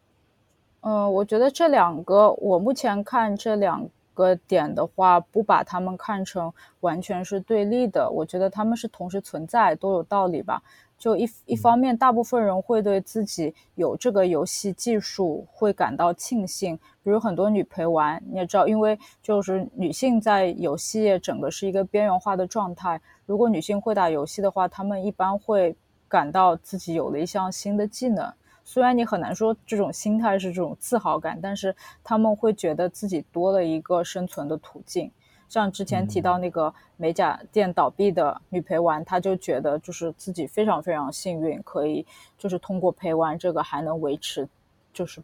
嗯，我觉得这两个，我目前看这两个点的话，不把他们看成完全是对立的，我觉得他们是同时存在，都有道理吧。就一一方面，大部分人会对自己有这个游戏技术会感到庆幸，比如很多女陪玩，你也知道，因为就是女性在游戏业整个是一个边缘化的状态。如果女性会打游戏的话，她们一般会感到自己有了一项新的技能。虽然你很难说这种心态是这种自豪感，但是他们会觉得自己多了一个生存的途径。像之前提到那个美甲店倒闭的女陪玩，她就觉得就是自己非常非常幸运，可以就是通过陪玩这个还能维持就是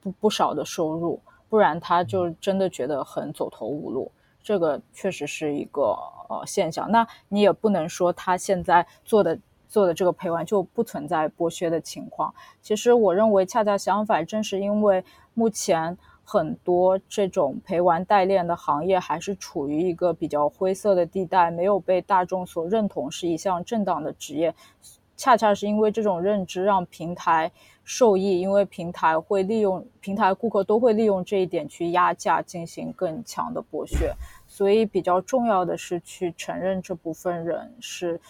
不不少的收入，不然她就真的觉得很走投无路。这个确实是一个呃现象。那你也不能说她现在做的做的这个陪玩就不存在剥削的情况。其实我认为恰恰相反，正是因为目前。很多这种陪玩代练的行业还是处于一个比较灰色的地带，没有被大众所认同是一项正当的职业。恰恰是因为这种认知，让平台受益，因为平台会利用平台顾客都会利用这一点去压价，进行更强的剥削。所以比较重要的是去承认这部分人是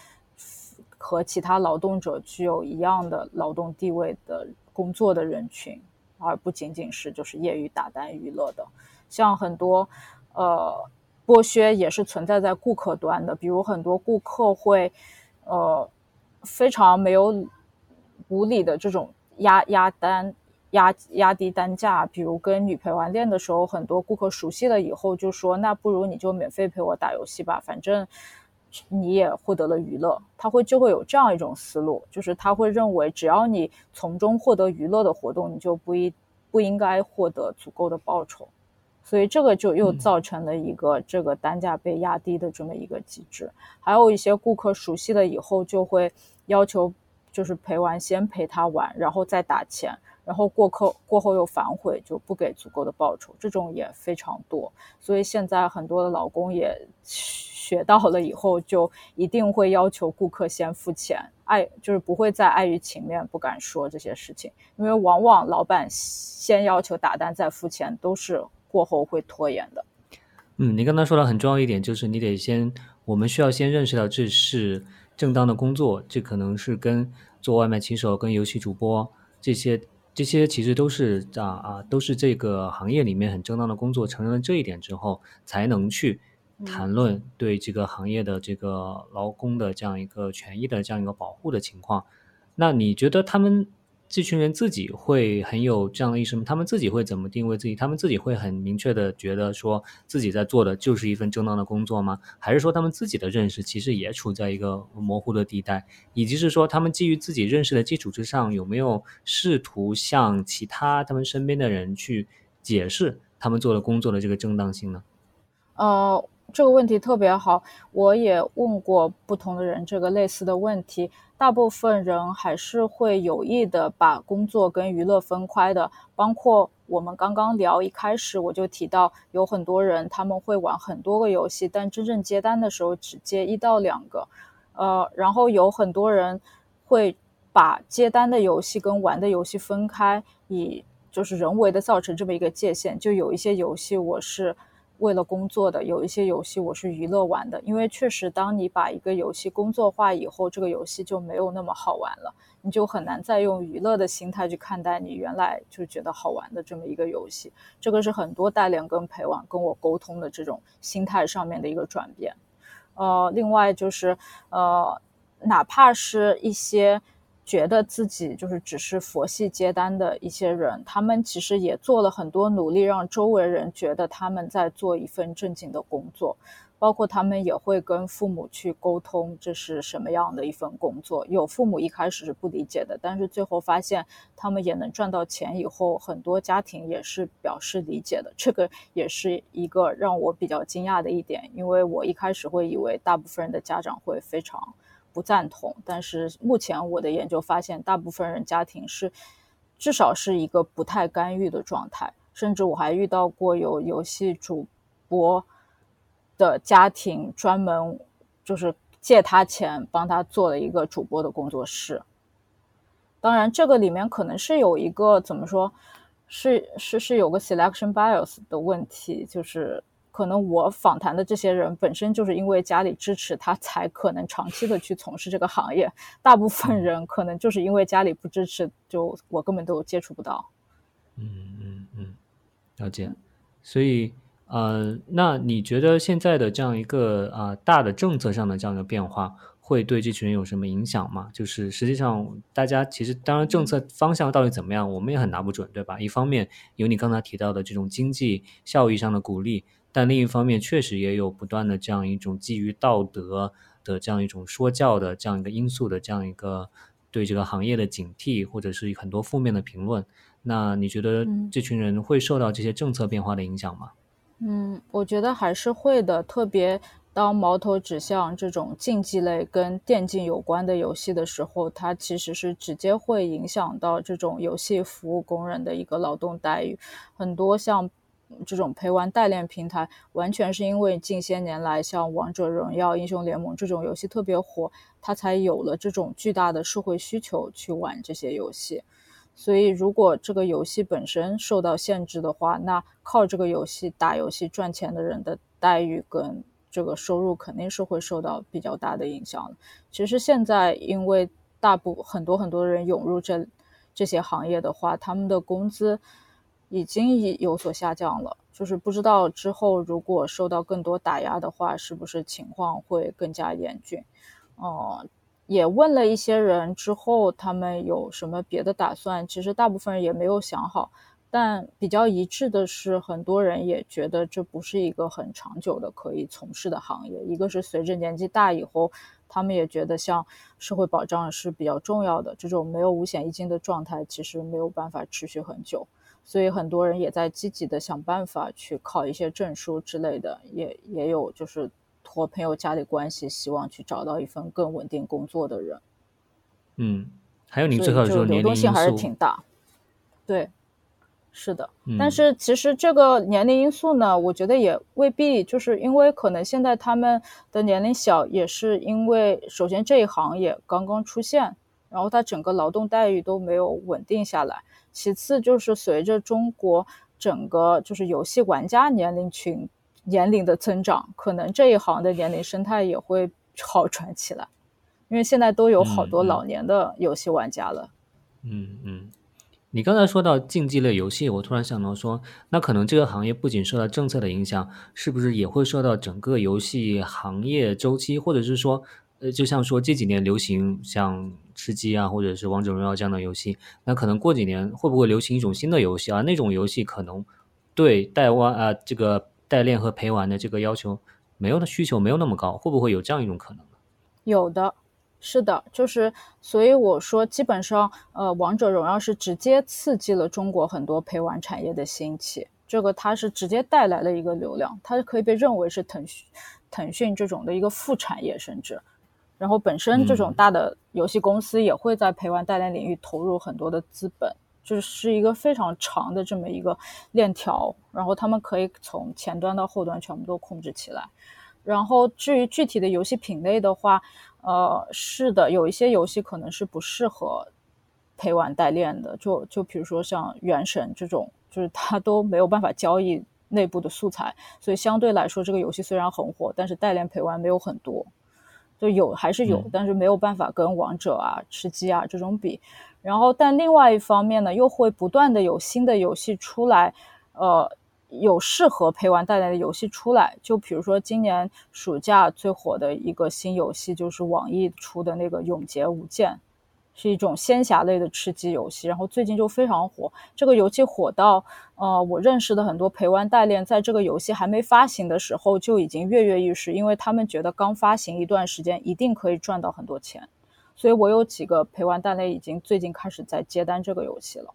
和其他劳动者具有一样的劳动地位的工作的人群。而不仅仅是就是业余打单娱乐的，像很多，呃，剥削也是存在在顾客端的。比如很多顾客会，呃，非常没有无理的这种压压单、压压低单价。比如跟女陪玩店的时候，很多顾客熟悉了以后就说：“那不如你就免费陪我打游戏吧，反正。”你也获得了娱乐，他会就会有这样一种思路，就是他会认为，只要你从中获得娱乐的活动，你就不一不应该获得足够的报酬，所以这个就又造成了一个这个单价被压低的这么一个机制。还有一些顾客熟悉了以后，就会要求就是陪玩先陪他玩，然后再打钱，然后过客过后又反悔，就不给足够的报酬，这种也非常多。所以现在很多的老公也。学到了以后，就一定会要求顾客先付钱，碍就是不会再碍于情面不敢说这些事情，因为往往老板先要求打单再付钱，都是过后会拖延的。嗯，你刚才说的很重要一点，就是你得先，我们需要先认识到这是正当的工作，这可能是跟做外卖骑手、跟游戏主播这些这些其实都是啊啊都是这个行业里面很正当的工作，承认了这一点之后，才能去。谈论对这个行业的这个劳工的这样一个权益的这样一个保护的情况，那你觉得他们这群人自己会很有这样的意识吗？他们自己会怎么定位自己？他们自己会很明确的觉得说自己在做的就是一份正当的工作吗？还是说他们自己的认识其实也处在一个模糊的地带？以及是说他们基于自己认识的基础之上，有没有试图向其他他们身边的人去解释他们做的工作的这个正当性呢？呃。这个问题特别好，我也问过不同的人这个类似的问题。大部分人还是会有意的把工作跟娱乐分开的，包括我们刚刚聊一开始我就提到，有很多人他们会玩很多个游戏，但真正接单的时候只接一到两个，呃，然后有很多人会把接单的游戏跟玩的游戏分开，以就是人为的造成这么一个界限，就有一些游戏我是。为了工作的有一些游戏，我是娱乐玩的，因为确实，当你把一个游戏工作化以后，这个游戏就没有那么好玩了，你就很难再用娱乐的心态去看待你原来就觉得好玩的这么一个游戏。这个是很多代练跟陪玩跟我沟通的这种心态上面的一个转变。呃，另外就是呃，哪怕是一些。觉得自己就是只是佛系接单的一些人，他们其实也做了很多努力，让周围人觉得他们在做一份正经的工作。包括他们也会跟父母去沟通这是什么样的一份工作。有父母一开始是不理解的，但是最后发现他们也能赚到钱以后，很多家庭也是表示理解的。这个也是一个让我比较惊讶的一点，因为我一开始会以为大部分人的家长会非常。不赞同，但是目前我的研究发现，大部分人家庭是至少是一个不太干预的状态，甚至我还遇到过有游戏主播的家庭专门就是借他钱帮他做了一个主播的工作室。当然，这个里面可能是有一个怎么说，是是是有个 selection bias 的问题，就是。可能我访谈的这些人本身就是因为家里支持他，才可能长期的去从事这个行业。大部分人可能就是因为家里不支持，就我根本都接触不到。嗯嗯嗯，了解。所以呃，那你觉得现在的这样一个啊大的政策上的这样的变化，会对这群人有什么影响吗？就是实际上大家其实当然政策方向到底怎么样，我们也很拿不准，对吧？一方面有你刚才提到的这种经济效益上的鼓励。但另一方面，确实也有不断的这样一种基于道德的这样一种说教的这样一个因素的这样一个对这个行业的警惕，或者是很多负面的评论。那你觉得这群人会受到这些政策变化的影响吗？嗯，我觉得还是会的。特别当矛头指向这种竞技类跟电竞有关的游戏的时候，它其实是直接会影响到这种游戏服务工人的一个劳动待遇。很多像。这种陪玩代练平台，完全是因为近些年来像王者荣耀、英雄联盟这种游戏特别火，它才有了这种巨大的社会需求去玩这些游戏。所以，如果这个游戏本身受到限制的话，那靠这个游戏打游戏赚钱的人的待遇跟这个收入肯定是会受到比较大的影响。其实现在，因为大部很多很多人涌入这这些行业的话，他们的工资。已经已有所下降了，就是不知道之后如果受到更多打压的话，是不是情况会更加严峻？哦，也问了一些人之后，他们有什么别的打算？其实大部分人也没有想好，但比较一致的是，很多人也觉得这不是一个很长久的可以从事的行业。一个是随着年纪大以后，他们也觉得像社会保障是比较重要的，这种没有五险一金的状态其实没有办法持续很久。所以很多人也在积极的想办法去考一些证书之类的，也也有就是托朋友家里关系，希望去找到一份更稳定工作的人。嗯，还有您最后说流动性还是挺大。对，是的。但是其实这个年龄因素呢，我觉得也未必，就是因为可能现在他们的年龄小，也是因为首先这一行业刚刚出现，然后它整个劳动待遇都没有稳定下来。其次就是随着中国整个就是游戏玩家年龄群年龄的增长，可能这一行的年龄生态也会好转起来，因为现在都有好多老年的游戏玩家了。嗯嗯，你刚才说到竞技类游戏，我突然想到说，那可能这个行业不仅受到政策的影响，是不是也会受到整个游戏行业周期，或者是说？呃，就像说这几年流行像吃鸡啊，或者是王者荣耀这样的游戏，那可能过几年会不会流行一种新的游戏啊？那种游戏可能对代玩啊这个代练和陪玩的这个要求没有的需求没有那么高，会不会有这样一种可能？有的，是的，就是所以我说，基本上呃，王者荣耀是直接刺激了中国很多陪玩产业的兴起。这个它是直接带来了一个流量，它可以被认为是腾讯腾讯这种的一个副产业，甚至，然后本身这种大的游戏公司也会在陪玩代练领域投入很多的资本。就是一个非常长的这么一个链条，然后他们可以从前端到后端全部都控制起来。然后至于具体的游戏品类的话，呃，是的，有一些游戏可能是不适合陪玩代练的，就就比如说像《原神》这种，就是它都没有办法交易内部的素材，所以相对来说，这个游戏虽然很火，但是代练陪玩没有很多，就有还是有，但是没有办法跟王者啊、吃鸡啊这种比。然后，但另外一方面呢，又会不断的有新的游戏出来，呃，有适合陪玩带来的游戏出来。就比如说今年暑假最火的一个新游戏，就是网易出的那个《永劫无间》，是一种仙侠类的吃鸡游戏。然后最近就非常火，这个游戏火到，呃，我认识的很多陪玩代练，在这个游戏还没发行的时候就已经跃跃欲试，因为他们觉得刚发行一段时间一定可以赚到很多钱。所以我有几个陪玩代练已经最近开始在接单这个游戏了。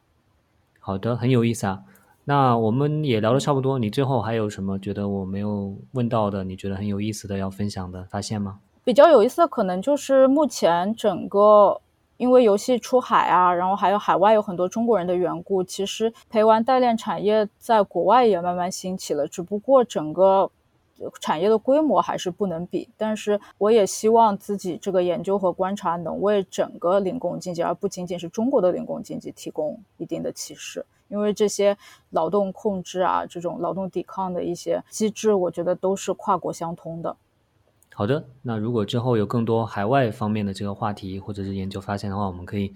好的，很有意思啊。那我们也聊的差不多，你最后还有什么觉得我没有问到的？你觉得很有意思的要分享的发现吗？比较有意思的可能就是目前整个因为游戏出海啊，然后还有海外有很多中国人的缘故，其实陪玩代练产业在国外也慢慢兴起了，只不过整个。产业的规模还是不能比，但是我也希望自己这个研究和观察能为整个零工经济，而不仅仅是中国的零工经济提供一定的启示。因为这些劳动控制啊，这种劳动抵抗的一些机制，我觉得都是跨国相通的。好的，那如果之后有更多海外方面的这个话题或者是研究发现的话，我们可以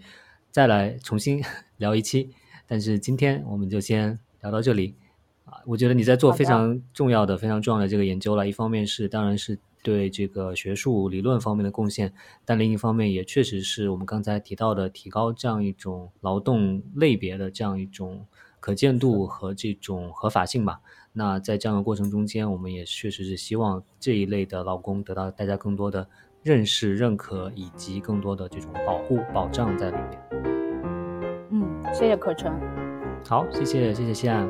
再来重新 聊一期。但是今天我们就先聊到这里啊。我觉得你在做非常重要的、非常重要的这个研究了。一方面是，当然是对这个学术理论方面的贡献，但另一方面也确实是我们刚才提到的，提高这样一种劳动类别的这样一种可见度和这种合法性吧。那在这样的过程中间，我们也确实是希望这一类的劳工得到大家更多的认识、认可，以及更多的这种保护、保障在里面。嗯，谢谢可成。好，谢谢，谢谢西安。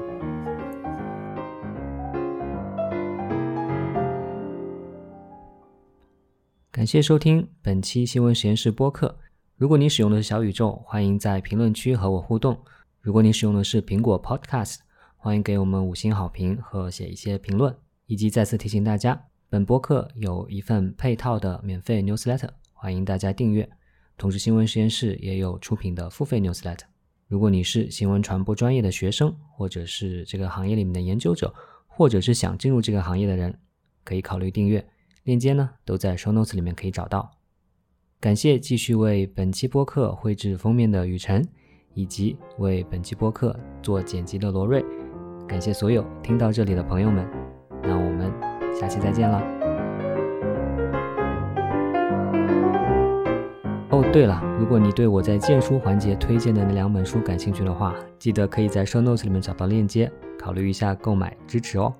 感谢收听本期新闻实验室播客。如果你使用的是小宇宙，欢迎在评论区和我互动；如果你使用的是苹果 Podcast，欢迎给我们五星好评和写一些评论。以及再次提醒大家，本播客有一份配套的免费 newsletter，欢迎大家订阅。同时，新闻实验室也有出品的付费 newsletter。如果你是新闻传播专业的学生，或者是这个行业里面的研究者，或者是想进入这个行业的人，可以考虑订阅。链接呢都在 show notes 里面可以找到。感谢继续为本期播客绘制封面的雨辰，以及为本期播客做剪辑的罗瑞。感谢所有听到这里的朋友们，那我们下期再见了。哦，对了，如果你对我在荐书环节推荐的那两本书感兴趣的话，记得可以在 show notes 里面找到链接，考虑一下购买支持哦。